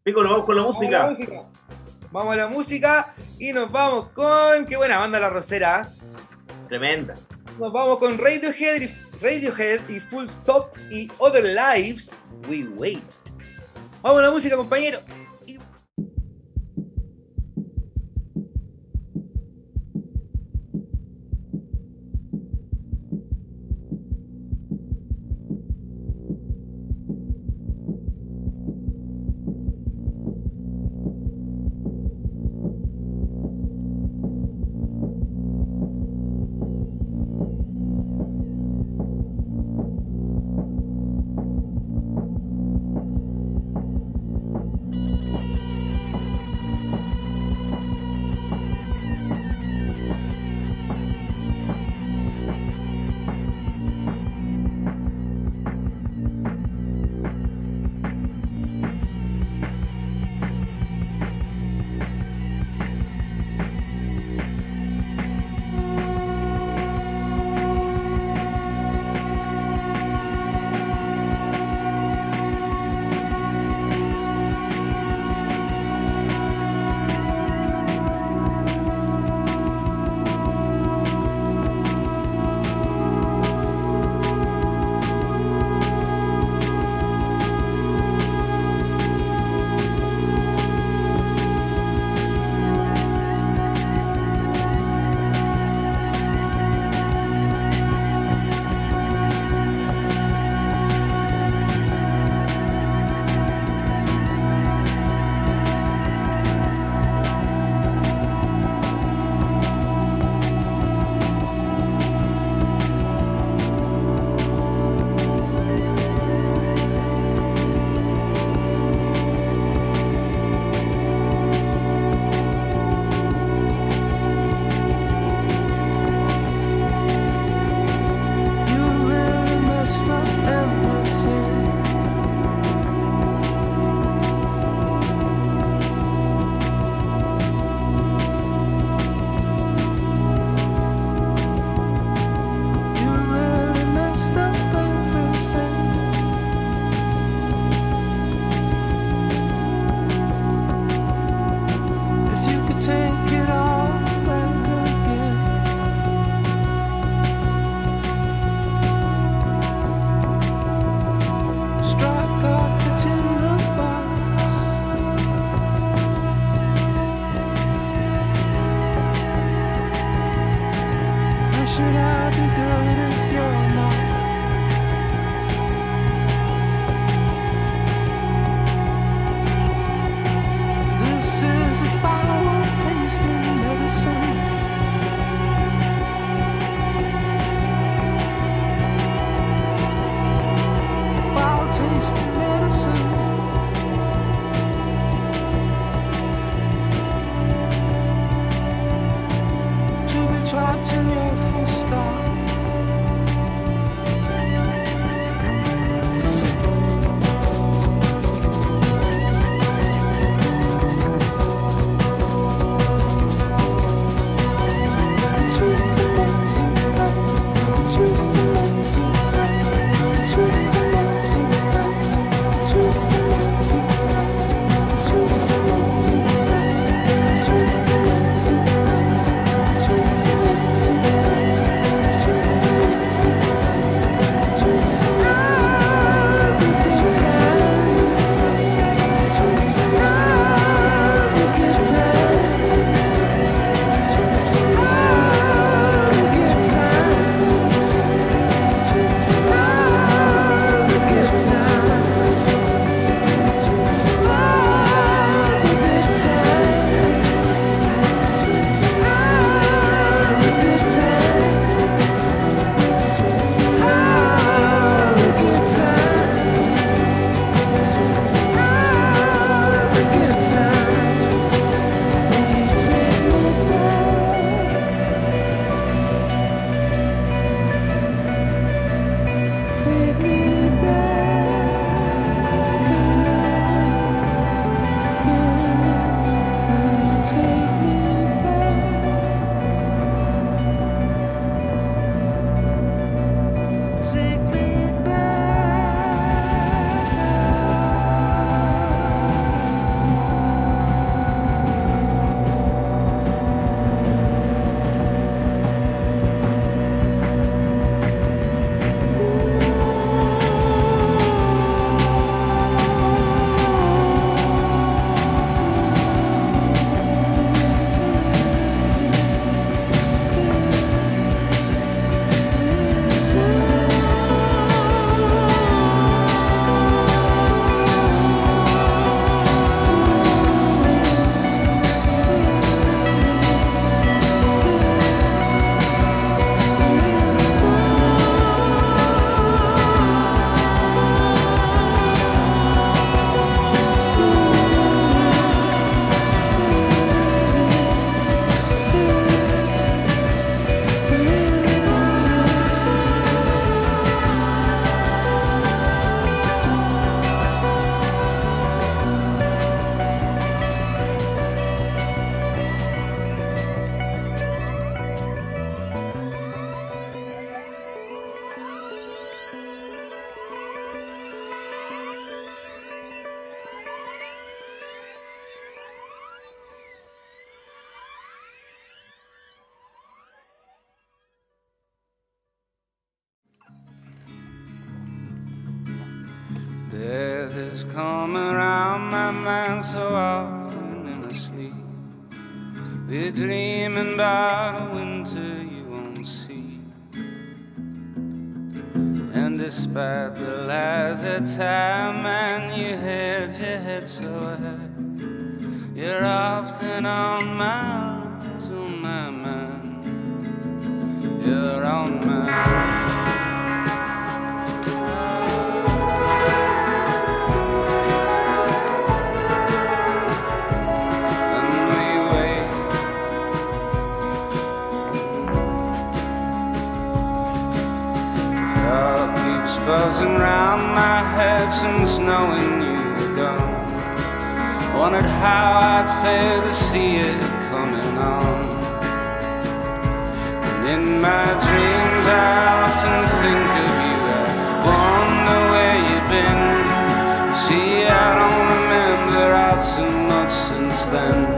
Piccolo, vamos con la Vamos a la música. música. Vamos a la música y nos vamos con. Qué buena banda la rosera. Tremenda. Nos vamos con Radiohead y, Radiohead y Full Stop y Other Lives. We Wait. Vamos a la música, compañero. Fare to see it coming on. And in my dreams, I often think of you. I wonder where you've been. See, I don't remember all too much since then.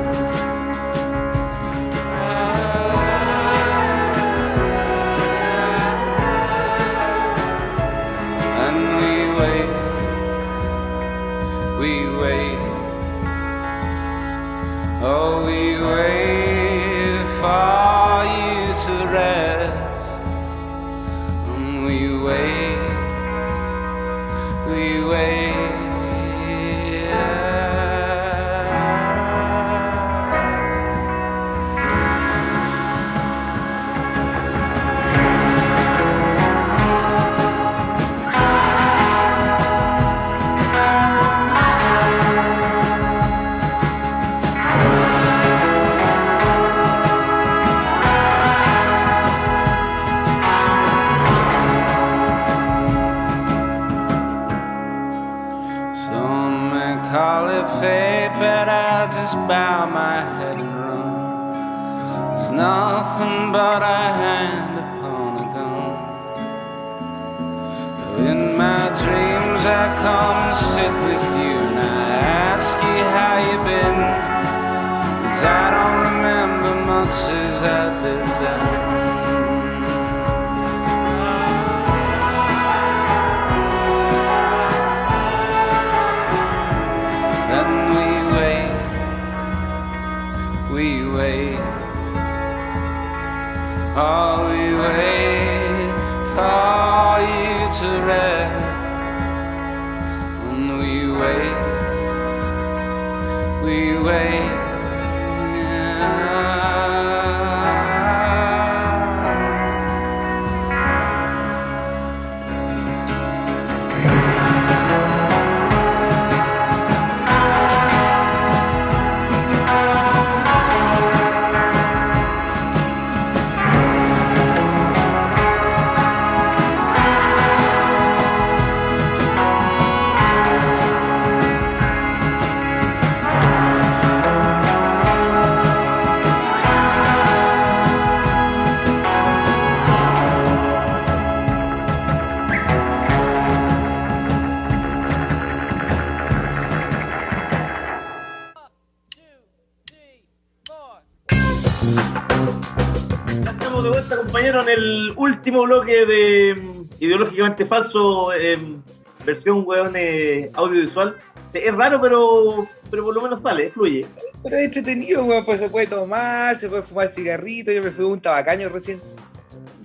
Último bloque de mm, Ideológicamente Falso, em, versión weón, eh, audiovisual. Es raro, pero, pero por lo menos sale, fluye. Pero es entretenido, weón, pues se puede tomar, se puede fumar cigarrito, yo me fui un tabacaño recién.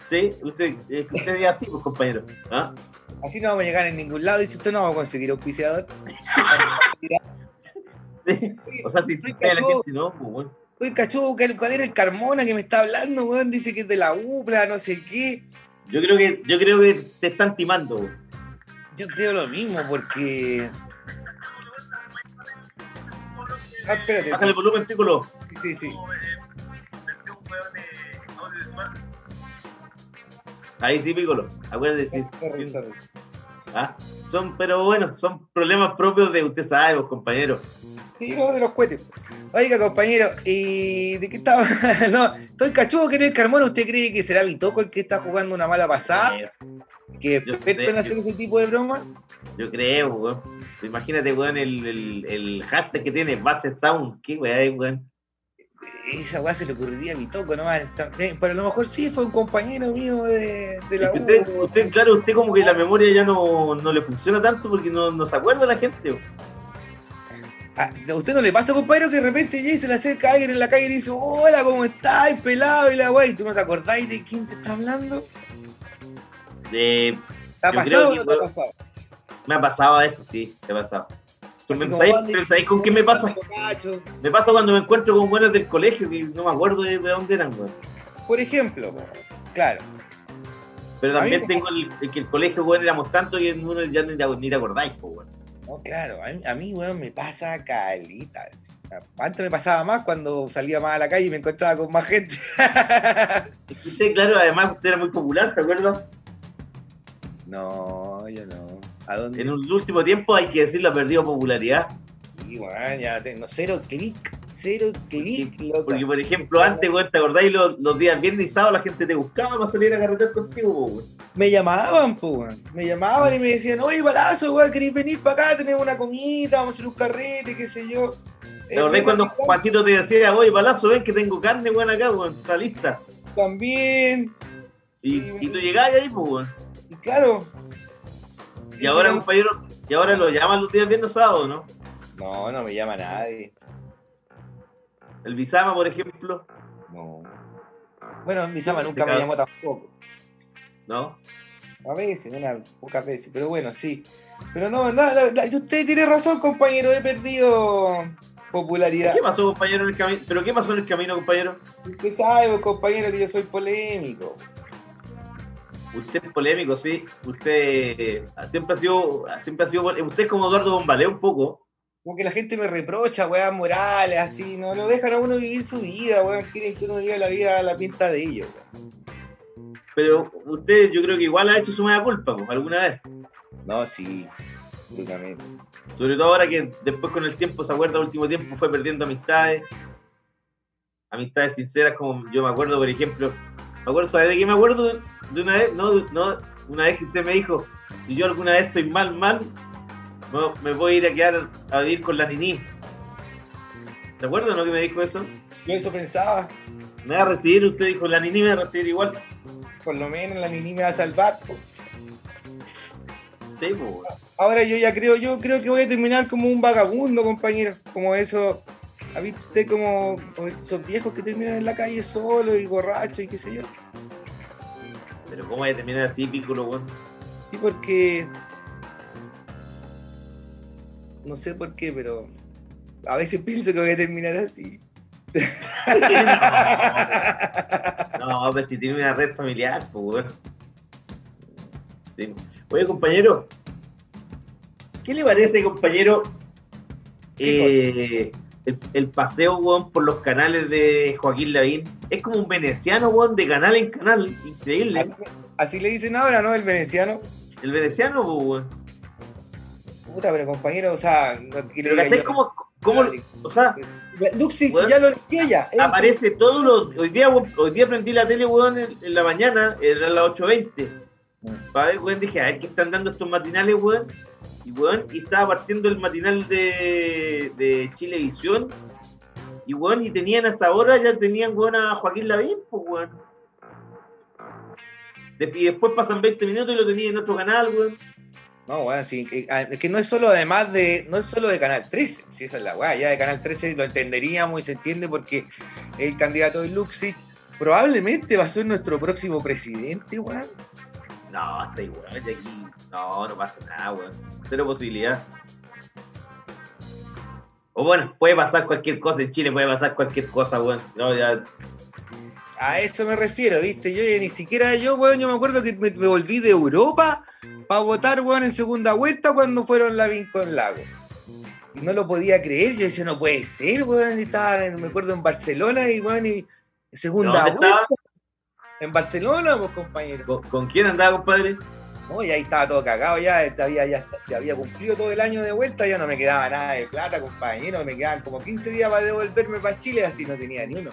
Sí, usted, eh, usted es así, pues, compañero. ¿Ah? Así no vamos a llegar en ningún lado, y si usted no vamos a conseguir auspiciador. Sí. O sea, si a la gente, no, pues, bueno. Oye, cachudo, ¿cuál era el Carmona que me está hablando, weón? Dice que es de la UPLA, no sé qué. Yo creo que, yo creo que te están timando, weón. Yo creo lo mismo, porque. Ah, espérate. Bájale el volumen, Piccolo. Sí, sí. Ahí sí, Piccolo. Acuérdate, sí. Sí. Ah, Son, pero bueno, son problemas propios de usted sabe, pues, compañero. De los cohetes. Oiga, compañero, ¿y de qué estaba? no, estoy cachudo que en el Carmona. ¿Usted cree que será Bitoco el que está jugando una mala pasada? ¿Que sé, en hacer yo- ese tipo de bromas? Yo creo, weón. Imagínate, weón, el, el, el hashtag que tiene, base sound. ¿Qué weón, weón? esa weá se le ocurriría a mi toco nomás. Eh, Pero a lo mejor sí fue un compañero mío de, de la U. usted, usted, claro, usted como que la memoria ya no, no le funciona tanto porque no, no se acuerda la gente. weón. Ah, ¿A usted no le pasa, compañero, que de repente ya se le acerca a alguien en la calle y le dice, hola, ¿cómo estás? Pelado y la weá, y tú no te acordáis de quién te está hablando? De- ¿Te ha Yo pasado creo o no te ha pasado? me ha pasado eso, sí, me ha pasado. Así como, ¿Sabéis, ¿dónde- pero ¿sabéis con qué me pasa? Me pasa cuando me encuentro con buenos del colegio, que no me acuerdo de, de dónde eran, weón. Por ejemplo, claro. Pero también tengo el, el que el colegio, weón, éramos tanto que uno ya ni, ni te acordáis, po, weón. No, claro, a mí, a mí, weón, me pasa calita. Antes me pasaba más cuando salía más a la calle y me encontraba con más gente. Es que usted, claro, además usted era muy popular, ¿se acuerda? No, yo no. ¿A dónde? En un último tiempo, hay que decirlo, ha perdido popularidad. Sí, ya tengo cero clic, cero clic, loco. Porque, por ejemplo, antes, weón, ¿te acordáis los, los días viernes y sábado la gente te buscaba para salir a carretear contigo, weón? Me llamaban, pues, weón. Me llamaban y me decían, oye, balazo, weón, ¿queréis venir para acá? Tenemos una comida, vamos a hacer un carrete, qué sé yo. ¿Te acordás cuando Juancito te decía, oye, palazo, ven que tengo carne, weón, acá, weón, está lista? También, Y, tú llegás ahí, pues, weón. y claro. Y ahora, compañero, y ahora lo llaman los días viernes sábado, ¿no? No, no me llama nadie. El Bizama, por ejemplo, No. Bueno, sama Sí, nunca me llamó tampoco. ¿no? A veces, unas pocas veces, pero bueno, sí. Pero no, nada, la- usted tiene razón, compañero, he perdido popularidad. ¿Qué pasó, compañero, en el camino? ¿Pero qué pasó en el camino, compañero? Usted sabe, compañero, que yo soy polémico. Usted es polémico, sí. Usted eh, siempre ha sido, siempre ha sido, usted es como Eduardo Bombalé un poco. Como que la gente me reprocha, weón, morales, así, no lo dejan a uno vivir su vida, weón, quieren que uno viva la vida a la pinta de ellos, weón. Pero usted, yo creo que igual ha hecho su mea culpa, pues, alguna vez. No, sí, absolutamente. Sobre todo ahora que después con el tiempo, se acuerda, el último tiempo fue perdiendo amistades. Amistades sinceras, como yo me acuerdo, por ejemplo. Me acuerdo, ¿sabes de qué me acuerdo? De una vez, no, no, una vez que usted me dijo, si yo alguna vez estoy mal, mal, me voy a ir a quedar a vivir con la Nini. ¿Te acuerdas, no, que me dijo eso? Yo eso pensaba, Me va a recibir, usted dijo, la Nini me va a recibir igual. por lo menos la Nini me va a salvar, po. Sí, pues. Ahora yo ya creo, yo creo que voy a terminar como un vagabundo, compañero. Como eso, ¿ha visto usted como, esos viejos que terminan en la calle solos y borrachos y qué sé yo? Pero ¿cómo va a terminar así, Piccolo, weón? Sí, porque. No sé por qué, pero. A veces pienso que voy a terminar así. No, pues si tiene una red familiar, pues. Sí. Oye, compañero, ¿qué le parece, compañero? ¿Qué eh, el, el paseo, weón, por los canales de Joaquín Lavín. Es como un veneciano, weón, de canal en canal. Increíble. Así, así le dicen ahora, ¿no? El veneciano. El veneciano, pues, weón. Puta, pero compañero, o sea. que le Pero diga ¿cachai yo- cómo, cómo, o sea, Luxich Weón, ya lo limpió ya. Él- aparece todos los. Hoy día, hoy día prendí la tele, weón, en, en la mañana, era las 8.20. Para ver, weón, dije, a ver qué están dando estos matinales, weón. Y weón, y estaba partiendo el matinal de, de Chilevisión. Y weón, y tenían a esa hora, ya tenían weón a Joaquín Lavín, pues weón. Y después pasan 20 minutos y lo tenía en otro canal, weón. No, bueno, sí, que, ah, es que no es solo además de, no es solo de Canal 13, si esa es la weá, ya de Canal 13 lo entenderíamos y se entiende porque el candidato de Luxich probablemente va a ser nuestro próximo presidente, weón. No, está igual, de aquí. No, no pasa nada, weón. Cero posibilidad. O bueno, puede pasar cualquier cosa en Chile, puede pasar cualquier cosa, weón. No, ya. A eso me refiero, ¿viste? Yo ya ni siquiera yo, weón, yo me acuerdo que me, me volví de Europa para votar, weón, en segunda vuelta cuando fueron la con Lago. Y no lo podía creer, yo decía, no puede ser, weón, estaba, me acuerdo, en Barcelona y, weón, y segunda ¿Dónde vuelta. estaba? En Barcelona, pues, compañero. ¿Con, con quién andaba, compadre? No, y ahí estaba todo cagado ya, había, ya, ya había cumplido todo el año de vuelta, ya no me quedaba nada de plata, compañero, me quedaban como 15 días para devolverme para Chile, así no tenía ni uno.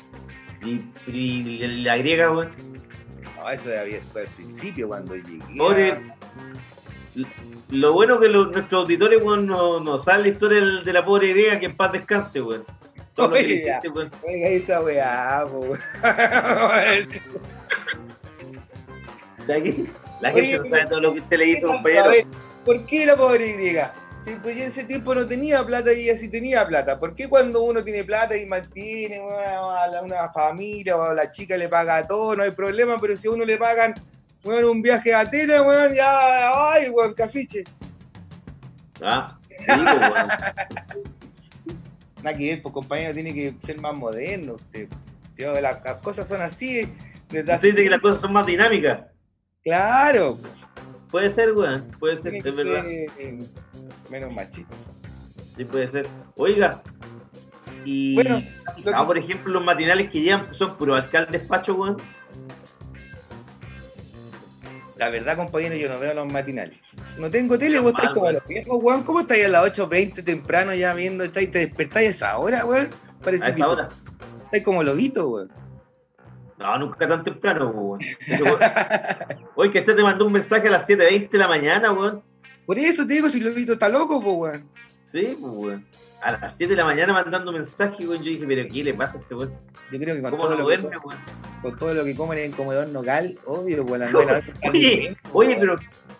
Y, y la griega, weón. No, eso ya había- fue al principio cuando llegué. Pobre. Lo bueno que nuestros auditores, weón, no, no saben la historia del- de la pobre griega, que en paz descanse, weón. Todo lo que weón. Oiga esa weá, weón. La gente no sabe todo lo que usted le hizo, compañero. ver, ¿Por qué la pobre Y? Si pues en ese tiempo no tenía plata y ella sí tenía plata. ¿Por qué cuando uno tiene plata y mantiene una, una familia o a la chica le paga todo, no hay problema? Pero si a uno le pagan weón, un viaje a Atenas, weón, ya, ay, weón, cafiche. Ah, sí, pues, weón. Nada que ver, pues compañero, tiene que ser más moderno usted. Si oh, las, las cosas son así, desde Usted hace- dice que las cosas son más dinámicas. Claro. Puede ser, weón. Puede ser, es que verdad. menos machito. Sí, puede ser. Oiga, y Bueno, ah, por ejemplo, los matinales que llevan son puros alcaldes fachos, weón. La verdad, compañero, yo no veo los matinales. No tengo tele, vos estáis como los viejos, weón. ¿Cómo estáis a las 8.20 temprano ya viendo? ¿Estáis, ¿Te despertáis a esa hora, weón? Parece A que esa hora. Estáis como lobitos, weón. No, nunca tan temprano, weón. Oye, que te mandó un mensaje a las 7.20 de la mañana, weón. Por eso te digo, si lobito está loco, pues, weón. Sí, pues, weón. A las 7 de la mañana mandando mensaje, weón. Yo dije, pero ¿qué le pasa a este weón? Yo creo que con ¿Cómo todo, lo que, duerme, weón? con todo lo que comen en el comedor nogal, obvio, pues, están Oye, oye, pero.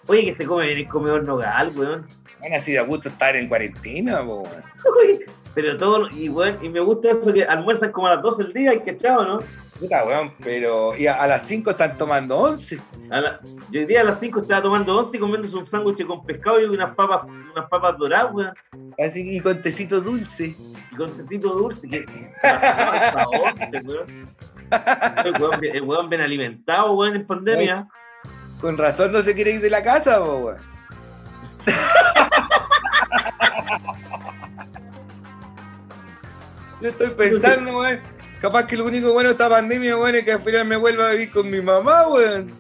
Oye, que se come en el comedor nogal, weón. Van así de a gusto estar en cuarentena. Oye, pero todo. Y, weón, y me gusta eso que almuerzan como a las 12 del día, ¿hay cachado, no? Puta, weón, pero y a, a las 5 están tomando 11. A la- yo hoy día a las 5 estaba tomando 11 y comiéndose un sándwich con pescado y unas papas, unas papas doradas, weón. Así y con tecito dulce. Y con tecito dulce. Que, hasta 11, weón. El weón, el weón bien alimentado, weón, en pandemia. Con razón no se quiere ir de la casa, weón. Yo estoy pensando, weón. Capaz que lo único bueno de esta pandemia, weón, es que al final me vuelva a vivir con mi mamá, weón.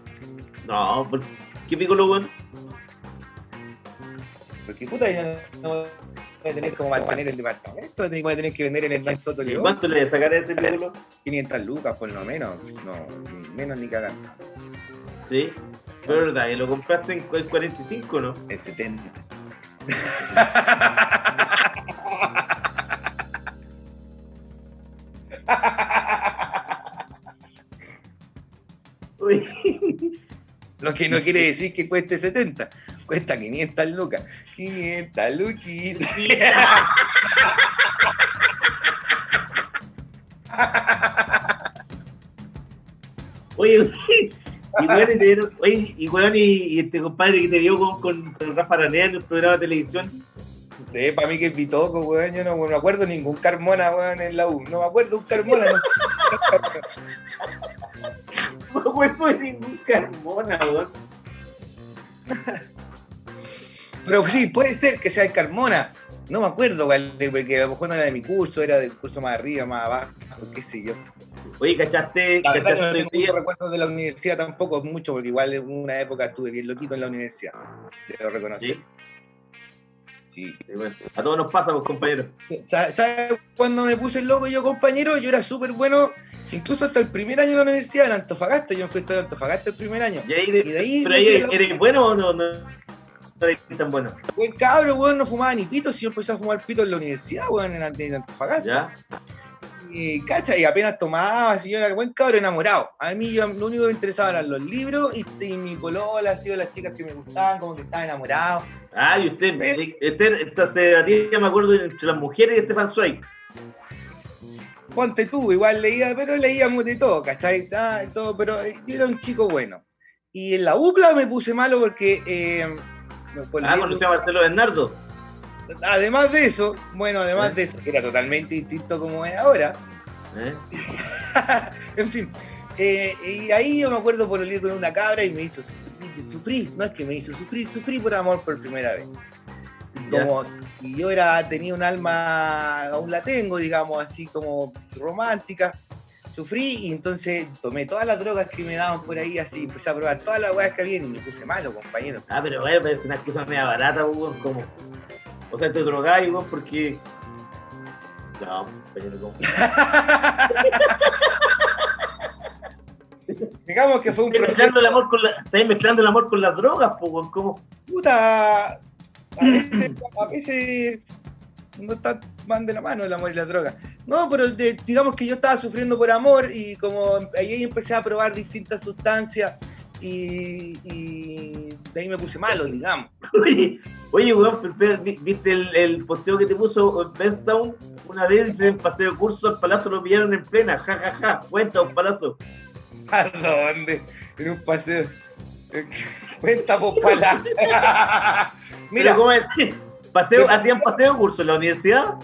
No, ¿por qué pico weón? Porque puta, yo no voy a tener como mantener el departamento, voy a tener que vender en el Gran Soto ¿Y León. cuánto le sacaré a ese pico? 500 lucas, por lo menos. No, ni menos ni cagando. Sí. Pero es verdad, y lo compraste en 45, ¿no? En 70. Lo que no quiere decir que cueste 70. Cuesta 500 lucas. 500 luquitas. Oye, y y y y, y este compadre que te vio con, con, con Rafa Ranea en el programa de televisión, Sé, para mí que es Bitoco, weón. Yo no me acuerdo ningún Carmona, weón, en la U. No me acuerdo un Carmona, no sé. no me acuerdo de ningún Carmona, weón. Pero sí, puede ser que sea el Carmona. No me acuerdo, weón, porque a lo mejor no era de mi curso, era del curso más arriba, más abajo, qué sé yo. Oye, ¿cachaste? La verdad que ¿Cachaste no tengo recuerdos de la universidad tampoco, mucho, porque igual en una época estuve bien loquito en la universidad. Debo reconocer. Sí, Sí. sí, weón. A todos nos pasa, pues, compañeros. ¿Sabes sabe cuando me puse el loco yo, compañero? Yo era súper bueno, incluso hasta el primer año de la universidad en Antofagasta. Yo fui en Antofagasta el primer año. ¿Y ahí, Y de ahí ¿Pero ahí eres, bueno o no? No, tan bueno. Buen cabro, weón, no fumaba ni pito, si yo empecé a fumar pito en la universidad, weón, en, Ant- en Antofagasta. ¿Ya? Y cacha, y apenas tomaba, así yo era buen cabro enamorado. A mí yo, lo único que me interesaba eran los libros y, y mi polola, así de las chicas que me gustaban, como que estaba enamorado. Ah, y usted, usted, esta se a ti ya me acuerdo entre las mujeres y Estefan Zweig. Ponte tú, igual leía, pero leíamos de todo, ¿cachai? Ah, todo, pero eh, era un chico bueno. Y en la UCLA me puse malo porque... eh, por Ah, conocí a Marcelo Bernardo. además de eso, bueno, además ¿Eh? de eso, que era totalmente distinto como es ahora, ¿Eh? en fin. y ahí yo me acuerdo por leer con una cabra y me hizo sufrí, no es que me hizo sufrir, sufrí por amor por primera vez. Y como y yo era, tenía un alma, aún la tengo, digamos, así como romántica, sufrí y entonces tomé todas las drogas que me daban por ahí, así, empecé a probar todas las weas que había y me puse malo, compañero. Ah, pero bueno, pero es una excusa media barata, weón, como. O sea, te drogáis, weón, porque. No, compañero, como. Digamos que fue un proceso mezclando el amor con la, estás mezclando el amor con las drogas, pues, como. puta. A veces, a veces no está, van de la mano el amor y la droga. No, pero de- digamos que yo estaba sufriendo por amor y como ahí empecé a probar distintas sustancias y, y de ahí me puse malo, digamos. Oye, weón, ¿viste el, el posteo que te puso Benstown? Una vez en paseo de curso al palazo lo pillaron en plena, ja, ja, ja, cuenta un palazo. ¿A dónde? En un paseo. Cuenta por palabras. Mira, ¿cómo es? Paseo, ¿Hacían paseo curso en la universidad?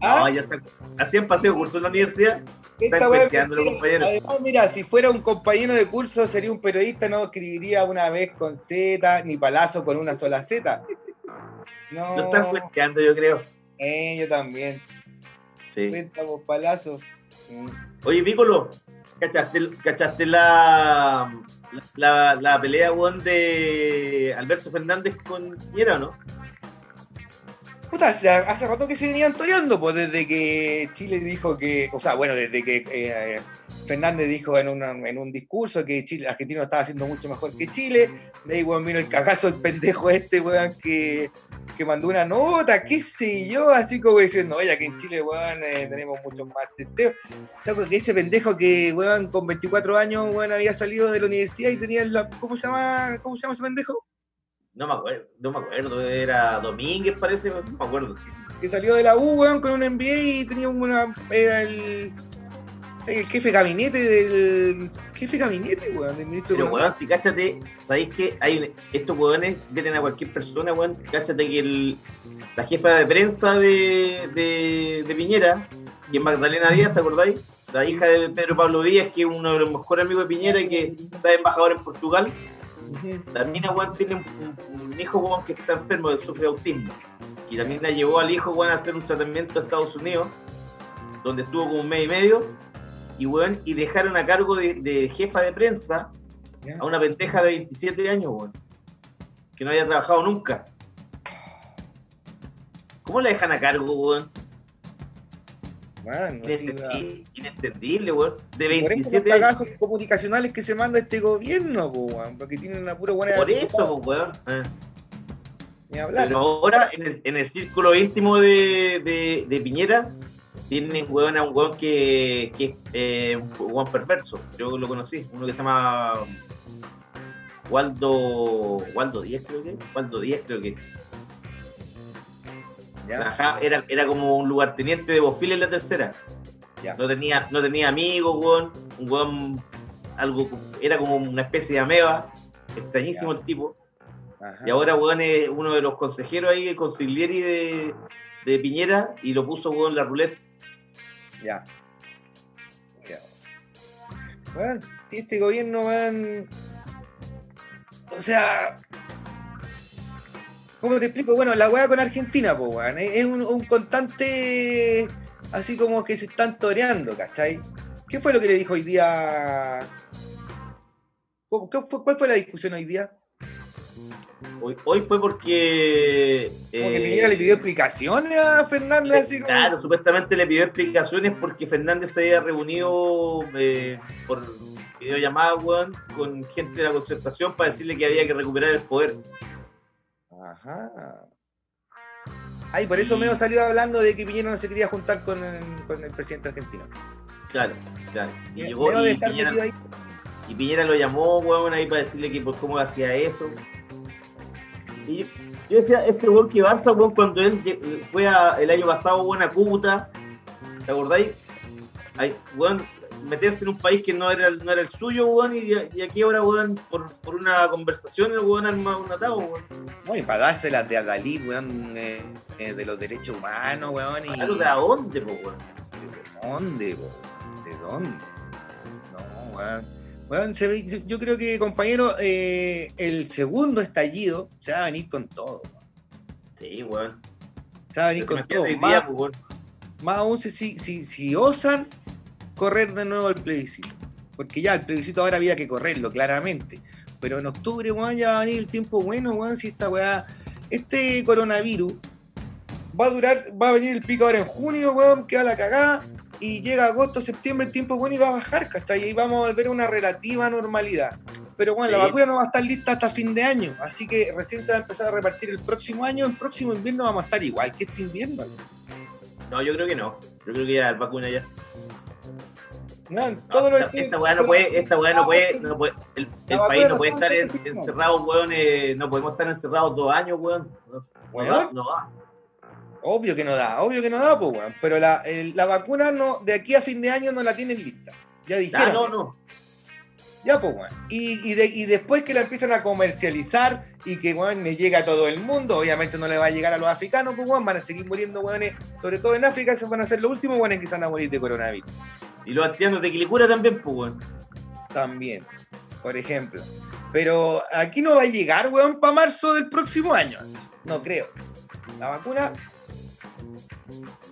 ¿ah? No, ya está. ¿Hacían paseo curso en la universidad? Esta compañeros. Además, mira, si fuera un compañero de curso, sería un periodista, no escribiría una vez con Z, ni palazo con una sola Z. No, Lo están cuenteando, yo creo. eh, yo también. Sí. Cuenta por palazo. Oye, Piccolo, ¿cachaste, la, la, la pelea, weón, de Alberto Fernández con Piñera o no? Puta, hace rato que se venían toreando, pues desde que Chile dijo que, o sea, bueno, desde que eh, Fernández dijo en, una- en un discurso que Chile, Argentina lo estaba haciendo mucho mejor que Chile, de ahí, weón, vino el cagazo del pendejo este, weón, que, que mandó una nota, qué sé yo, así como diciendo, oye, que en Chile, weón, eh, tenemos muchos más testeos. ¿Te acuerdas que ese pendejo que, weón, con 24 años, weón, había salido de la universidad y tenía la, ¿cómo se llama, cómo se llama ese pendejo? No me acuerdo, no me acuerdo, era Domínguez parece, no me acuerdo. que salió de la U, weón, con un MBA y tenía una. Era el. El jefe de gabinete del. Jefe de gabinete, weón, del ministro Pero weón, si cáchate, sabéis que hay estos weones veten a cualquier persona, weón, cáchate que el, la jefa de prensa de, de, de Piñera, y es Magdalena Díaz, ¿te acordáis? La hija de Pedro Pablo Díaz, que es uno de los mejores amigos de Piñera y que está embajador en Portugal. La mina, weón, tiene un, hijo, weón, que está enfermo, que sufre autismo. Y la mina llevó al hijo, weón, a hacer un tratamiento a Estados Unidos, donde estuvo como un mes y medio. Y, weón, y dejaron a cargo de, de jefa de prensa Ya. a una pendeja de 27 años, weón. Que no había trabajado nunca. ¿Cómo la dejan a cargo, weón? Inentendible, weón. De Por eso los 27 años. comunicacionales que se manda este gobierno, weón, porque tienen una pura buena. Por eso, weón. Eh. Ni hablar. Pero ahora, en el, en el círculo íntimo de, de, de Piñera, tienen weón, a un weón que, que es eh, un weón perverso. Yo lo conocí, uno que se llama Waldo. Waldo Díaz, creo que. Waldo Díaz, creo que. Era, era como un lugarteniente de Bofil en la tercera. ya. No tenía, no tenía amigos, weón. Un weón, algo, era como una especie de ameba. Extrañísimo el tipo. Ajá. Y ahora, weón, es uno de los consejeros ahí, el consiglieri de, de Piñera, y lo puso, weón, en la ruleta. Ya. Bueno, si este gobierno, weón. O sea. ¿Cómo te explico? Bueno, la weá con Argentina, pues, weón. Es un, un constante. Así como que se están toreando, ¿cachai? ¿Qué fue lo que le dijo hoy día? ¿Cómo- qué fue- ¿Cuál fue la discusión hoy día? Hoy, hoy fue porque. Como que eh, Piñera le pidió explicaciones a Fernández, así como. Claro, supuestamente le pidió explicaciones porque Fernández se había reunido eh, por videollamada, weón, con gente de la concertación para decirle que había que recuperar el poder. Ajá. Ay, por eso Meo salió hablando de que Piñera no se quería juntar con el, con el presidente argentino. Claro, claro. Y Meo llegó y Piñera, y Piñera lo llamó, weón, ahí para decirle que por cómo hacía eso. Y yo, yo decía, este weón que Barça, weón, cuando él lle- fue a- el año pasado, weón, a Cúcuta, ¿te acordáis? Ay, weón, meterse en un país que no era, no era el suyo, weón, y, y aquí ahora, weón, por, por una conversación, el weón arma un atado, weón. No, y de Adalid, weón, eh, eh, de los derechos humanos, weón. Y... Claro, ¿de dónde, po, weón? ¿De dónde, po? ¿De dónde? No, weón. Ve- yo creo que, compañero, eh, el segundo estallido se va a venir con todo. Sí, weón. Se va a venir con queda todo. Más, weón. más aún si, si, si, si osan correr de nuevo el plebiscito. Porque ya el plebiscito ahora había que correrlo, claramente. Pero en octubre, weón, ya va a venir el tiempo bueno, weón, si esta weá. Este coronavirus va a durar, va a venir el pico ahora en junio, weón, que va la cagada. Y llega agosto, septiembre, el tiempo bueno y va a bajar, ¿cachai? Y vamos a volver a una relativa normalidad. Pero bueno, la vacuna no va a estar lista hasta fin de año. Así que recién se va a empezar a repartir el próximo año. El próximo invierno vamos a estar igual que este invierno. No, yo creo que no. Yo creo que ya la vacuna ya. Weón, todos los esta, esta weá no puede, esta weá no puede, no puede- el, país no puede no estar en- está encerrado, weón, eh, no podemos estar encerrados dos años, weón. No, no no va. Obvio que no da, obvio que no da, pues, weón. Pero la, el- la vacuna no, de aquí a fin de año no la tienen lista. Ya dijeron. Ah, no, no. Ya, pues, weón. Y, y, de- y después que la empiezan a comercializar y que, weón, le llega a todo el mundo, obviamente no le va a llegar a los africanos, pues, weón, van a seguir muriendo, weones, sobre todo en África, esos van a ser los últimos, weones, que se van a morir de coronavirus. Y los haitianos de Quilicura también, pues, weón. También, por ejemplo. Pero aquí no va a llegar, weón, para marzo del próximo año. No creo. La vacuna,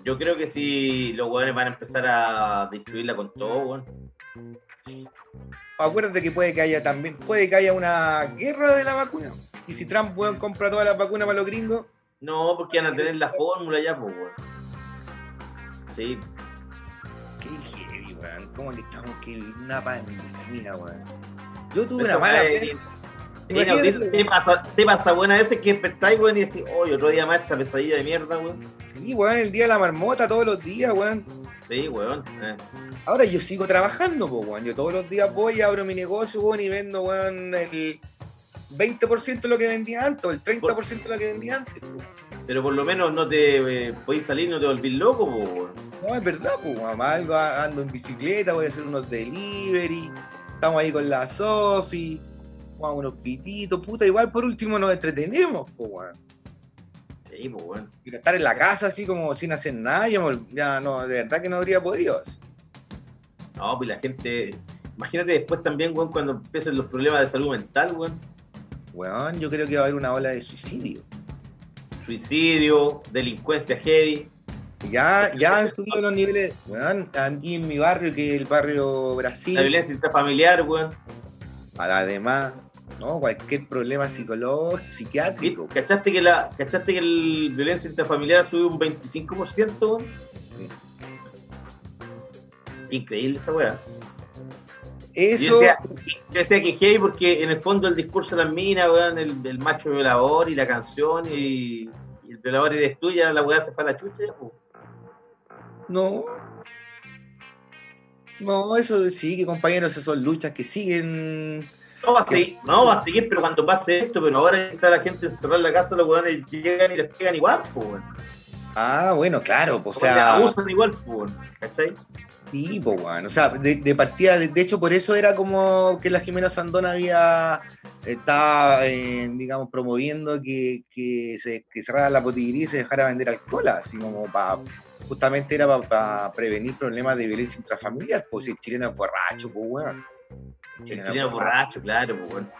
Yo creo que si los weones van a empezar a destruirla con todo, weón. acuérdate que puede que haya también, puede que haya una guerra de la vacuna. Y si Trump, weón, compra todas las vacunas para los gringos, No, porque van a tener la fórmula ya, pues, weón. Sí, Qué heavy, weón. ¿Cómo que estamos que una pandemia, weón? Yo tuve una mala. Te, pasa, te pasa, weón, a veces que despertáis, weón, y decís, oye, otro día más esta pesadilla de mierda, weón. Sí, weón, el día de la marmota todos los días, weón. Sí, weón. eh. Ahora yo sigo trabajando, pues, weón. Yo todos los días voy, abro mi negocio, weón, y vendo, weón, el 20% de lo que vendía antes, o el 30% de lo que vendía antes. po. Pero por lo menos no te eh, podéis salir, no te volvís loco, pues, weón. No, es verdad, pues, weón. Algo ando en bicicleta, voy a hacer unos delivery. Estamos ahí con la Sofi. Jugamos unos pititos, puta. Igual por último nos entretenemos, pues, weón. Sí, pues, weón. Pero estar en la casa así como sin hacer nada, ya no, de verdad que no habría podido. No, pues la gente. Imagínate después también, weón, cuando empiecen los problemas de salud mental, weón. Weón, yo creo que va a haber una ola de suicidio. Suicidio, delincuencia heavy. Ya, ya han subido los niveles. Weón, aquí en mi barrio, que es el barrio Brasil, La violencia intrafamiliar, weón. además, ¿no? Cualquier problema psicológico, psiquiátrico. ¿Cachaste que la, cachaste que el violencia intrafamiliar subió un 25%, weón? Increíble esa weá. Eso, Yo decía, yo decía que heavy porque en el fondo el discurso de las minas, weón, el, el macho violador y la canción y, y el violador eres tú, ya la weá se fue a la chucha, no. No, eso sí, que compañeros, esas son luchas que siguen. No va a seguir, no va a seguir, pero cuando pase esto, pero ahora está la gente encerrada en la casa, los weones llegan y les pegan igual, weón. Ah, bueno, claro, pues, o sea, abusan igual, weón. ¿Cachai? sí, pues, weón. O sea, de, de partida, de, de hecho, por eso era como que la Jimena Sandón había, estaba, eh, digamos, promoviendo que, que se que cerrara la botillería y se dejara vender alcohol, así como para, justamente era para prevenir problemas de violencia intrafamiliar, pues si el chileno es borracho, pues, weón. El chileno borracho, claro, po, weón.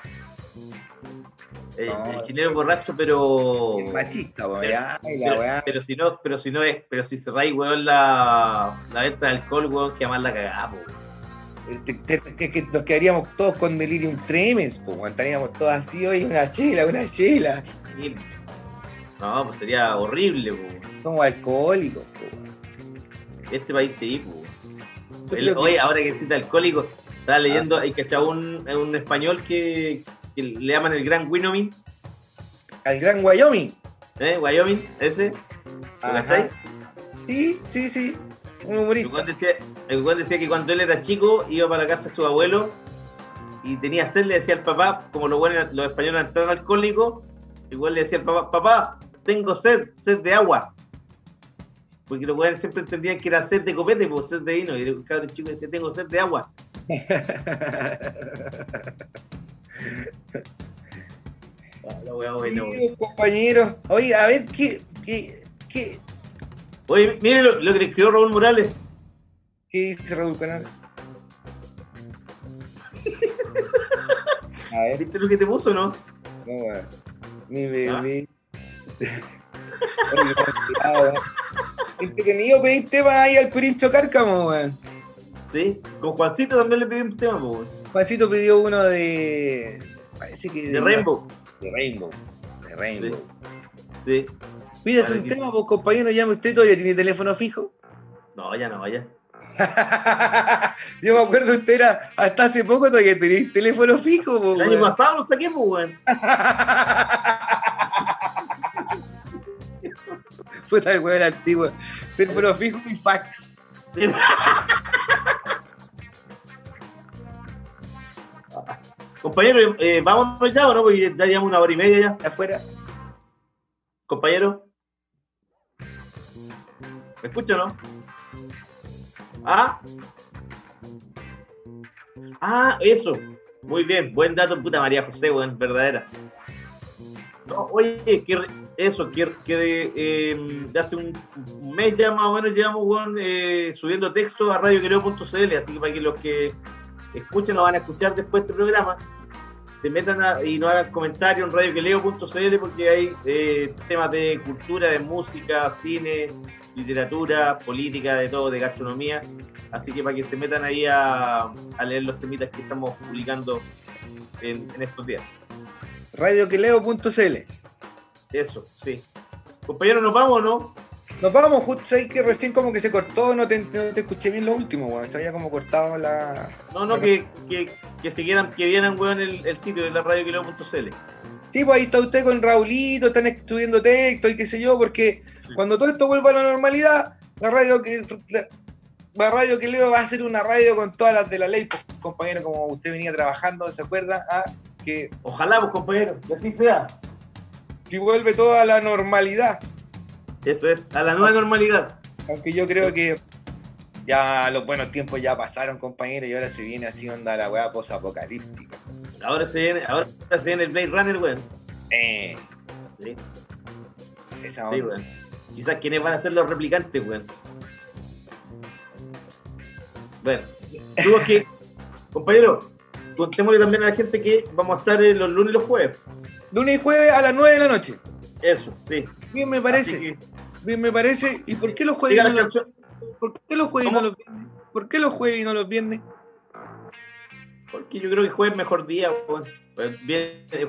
El, No. el chileno borracho, pero. Es machista, weón. Pero- Pero, si no, pero si no es, pero si cerráis, weón, la, la venta de alcohol, weón, que más la po. Te- te- que, que nos quedaríamos todos con delirium tremens, pues. Estaríamos todos así, oye, una chela, una chela. Sí. No, pues sería horrible, po, weón. Somos alcohólicos, pues, weón. Este país sí, po. El- creo que- Oye, ahora que cita alcohólico, estaba leyendo, hay cachado un, un español que, que le llaman el Gran Wyoming, Al gran Wyoming. ¿eh? Wyoming, ese, ¿lo cachai? Sí, sí, sí. Un humorista. decía, el weón decía que cuando él era chico iba para la casa de su abuelo y tenía sed, le decía al papá, como los, buenos, los españoles eran tan alcohólicos, igual le decía al papá, papá, tengo sed, sed de agua. Porque los weones siempre entendían que era sed de copete, pues sed de vino. Y el cabrón chico decía, tengo sed de agua. Ah, wea buena, weón. Sí, compañeros. Oye, a ver, ¿qué, qué, qué, Oye, miren lo, lo que le escribió Raúl Morales. qué dice Raúl Canal? A ver, ¿Viste lo que te puso o no? no, weón. Mi bebé. ¿Ah? Entretenido pedir temas ahí al Purincho Cárcamo, weón. Sí, con Juancito también le pedí un tema, pues. Juancito pidió uno de. Parece que. de Rainbow. De Rainbow. De Rainbow. Sí. Pídase Vale, un que- tema, pues compañero, llame usted todavía tiene teléfono fijo. No, ya no, ya. Yo me acuerdo usted era hasta hace poco todavía tenía teléfono fijo, po, El año weón. pasado lo saqué, pues, weón. Puta weón antiguo. Teléfono fijo y fax. Compañero, eh, vámonos ya o no, porque ya llevamos una hora y media ya. Afuera. Compañero. ¿Me escucha o no? Ah. Ah, eso. Muy bien, buen dato, puta María José, weón, verdadera. No, oye, que eso, que, que eh, de hace un, un mes ya más o menos llevamos, weón, eh, subiendo texto a radioquereo.cl, así que para que los que escuchen o van a escuchar después de este programa, se metan a- y nos hagan comentarios en radioqueleo.cl porque hay eh, temas de cultura, de música, cine, literatura, política, de todo, de gastronomía. Así que para que se metan ahí a, a leer los temitas que estamos publicando en, en estos días. Radioqueleo.cl Eso, sí. Compañero, ¿nos vamos o no? Nos vamos, justo ahí que recién como que se cortó, no te, no te escuché bien lo último, weón. Se había como cortado la. No, no, que, que, que siguieran, que vieran, weón, el, el sitio de la radioquileo.cl. Sí, pues ahí está usted con Raulito, están estudiando texto y qué sé yo, porque cuando todo esto vuelva a la normalidad, la radio que la, la radio que leo va a ser una radio con todas las de la ley, pues, compañero, como usted venía trabajando, ¿se acuerda? Ah, que Ojalá, pues, compañero, que así sea. si vuelve toda la normalidad. Eso es, a la nueva normalidad. Aunque yo creo que ya los buenos tiempos ya pasaron, compañero, y ahora se viene así onda la weá posapocalíptica. Ahora se viene, ahora se viene el Blade Runner, weón. Eh, Sí, esa sí, onda. weón. Quizás quiénes van a ser los replicantes, weón. Bueno, digo que, compañero, contémosle también a la gente que vamos a estar eh, los lunes y los jueves. Lunes y jueves a las 9 de la noche. Eso, sí. Bien me parece. Me parece. ¿Y por qué los jueves no los. ¿por qué los jueves y no los viernes? ¿Por qué los jueves y no los viernes? Porque yo creo que jueves mejor día, weón. Pues,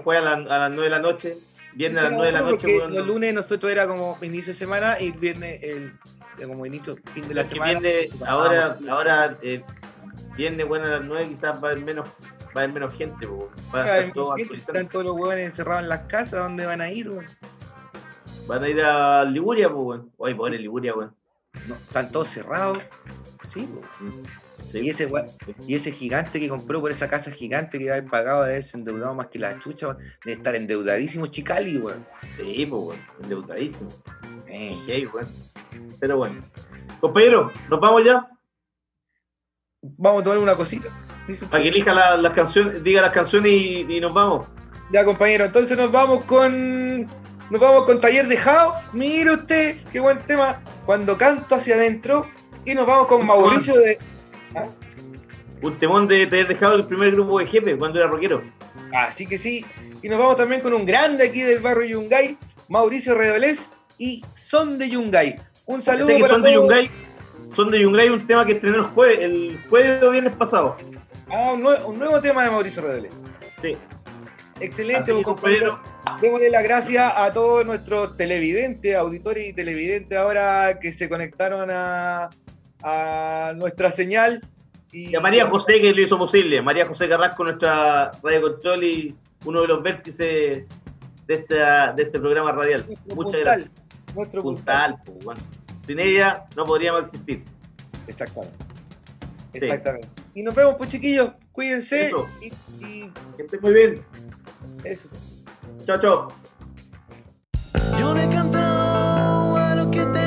jueves a, la- a las 9 de la noche, viernes a las 9 de la noche, weón. Los lunes nosotros era como inicio de semana y el viernes el, eh, como inicio, fin de la semana. viene, ahora, ahora eh, viernes, bueno, a las 9 quizás va a haber menos, va a haber menos gente, po, va a estar todo gente, actualizado. Están todos los huevones encerrados en las casas, ¿dónde van a ir? weón? Van a ir a Liguria, pues, weón. Oye, pobre Liguria, weón. No, están todos cerrados. Sí, weón. Sí. Y ese, gua- y ese gigante que compró por esa casa gigante que haber pagado de haberse endeudado más que la chucha, weón, de estar endeudadísimo Chicali, weón. Sí, pues, weón. Endeudadísimo. Eh, Hey, weón. Pero bueno. Compañero, ¿nos vamos ya? Vamos a tomar una cosita. Para que elija la- las canciones, diga las canciones y, y nos vamos. Ya, compañero, entonces nos vamos con. Nos vamos con Taller de Jao. Mire usted, qué buen tema. Cuando canto hacia adentro. Y nos vamos con Mauricio de. Un temón de tener dejado el primer grupo de jefe cuando era rockero. Así que sí. Y nos vamos también con un grande aquí del barrio Yungay, Mauricio Redolés y Son de Yungay. Un saludo para son de. Yungay. Son de Yungay, un tema que estrenó el jueves, el jueves o viernes pasado. Ah, un, nue- un nuevo tema de Mauricio Redolés. Sí. Excelente, pues, compañero. Démosle las gracias a todos nuestros televidentes, auditores y televidentes ahora que se conectaron a, a nuestra señal. Y, Y a María José que lo hizo posible. María José Carrasco, nuestra radio control y uno de los vértices de, esta, de este programa radial. Nuestro Muchas puntal, gracias. Nuestro puntal. Puntal, pues, bueno. Sin ella no podríamos existir. Exactamente. Sí. Exactamente. Y nos vemos, pues chiquillos. Cuídense. Eso. Y, y Que esté muy bien. Eso. Chao, chao. Yo le canto a lo que tengo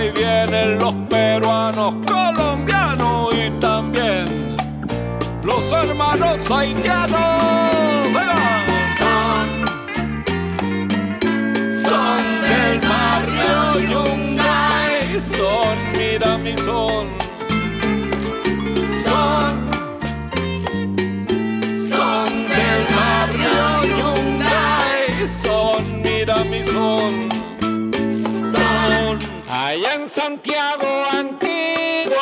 ahí vienen los peruanos, colombianos y también los hermanos haitianos. ¡Ahí va! son del barrio Yungay, son, mira mi son. Son, allá en Santiago antiguo.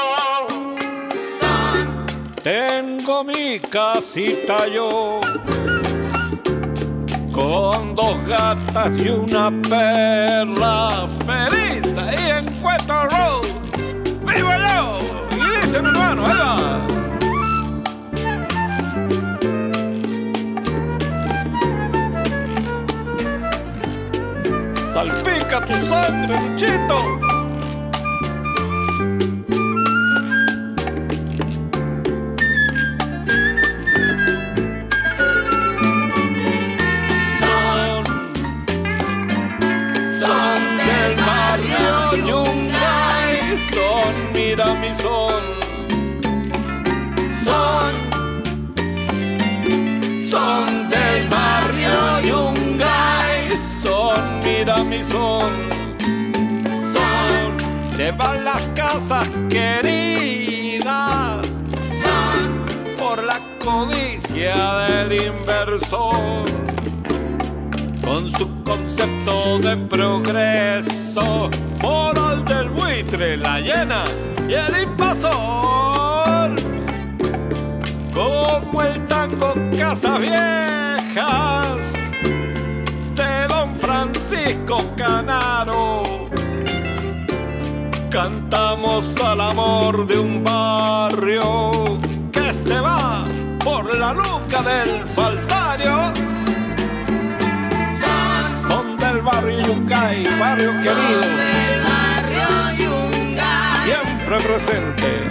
Tengo mi casita yo con dos gatas y una perra feliz ahí en Cueto Road. ¡Viva yo! Y dice mi hermano, ahí va. Salpica tu sangre, Luchito. Son, del barrio Yungay, son, mira mi son. Son, se van las casas queridas. Son, por la codicia del inversor con su concepto de progreso, moral del buitre, la llena y el invasor. Como el tango Casas Viejas de Don Francisco Canaro. Cantamos al amor de un barrio que se va por la luca del falsario son del barrio Yungay, barrio querido. Siempre presente.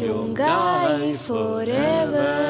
Barrio Yungay Forever.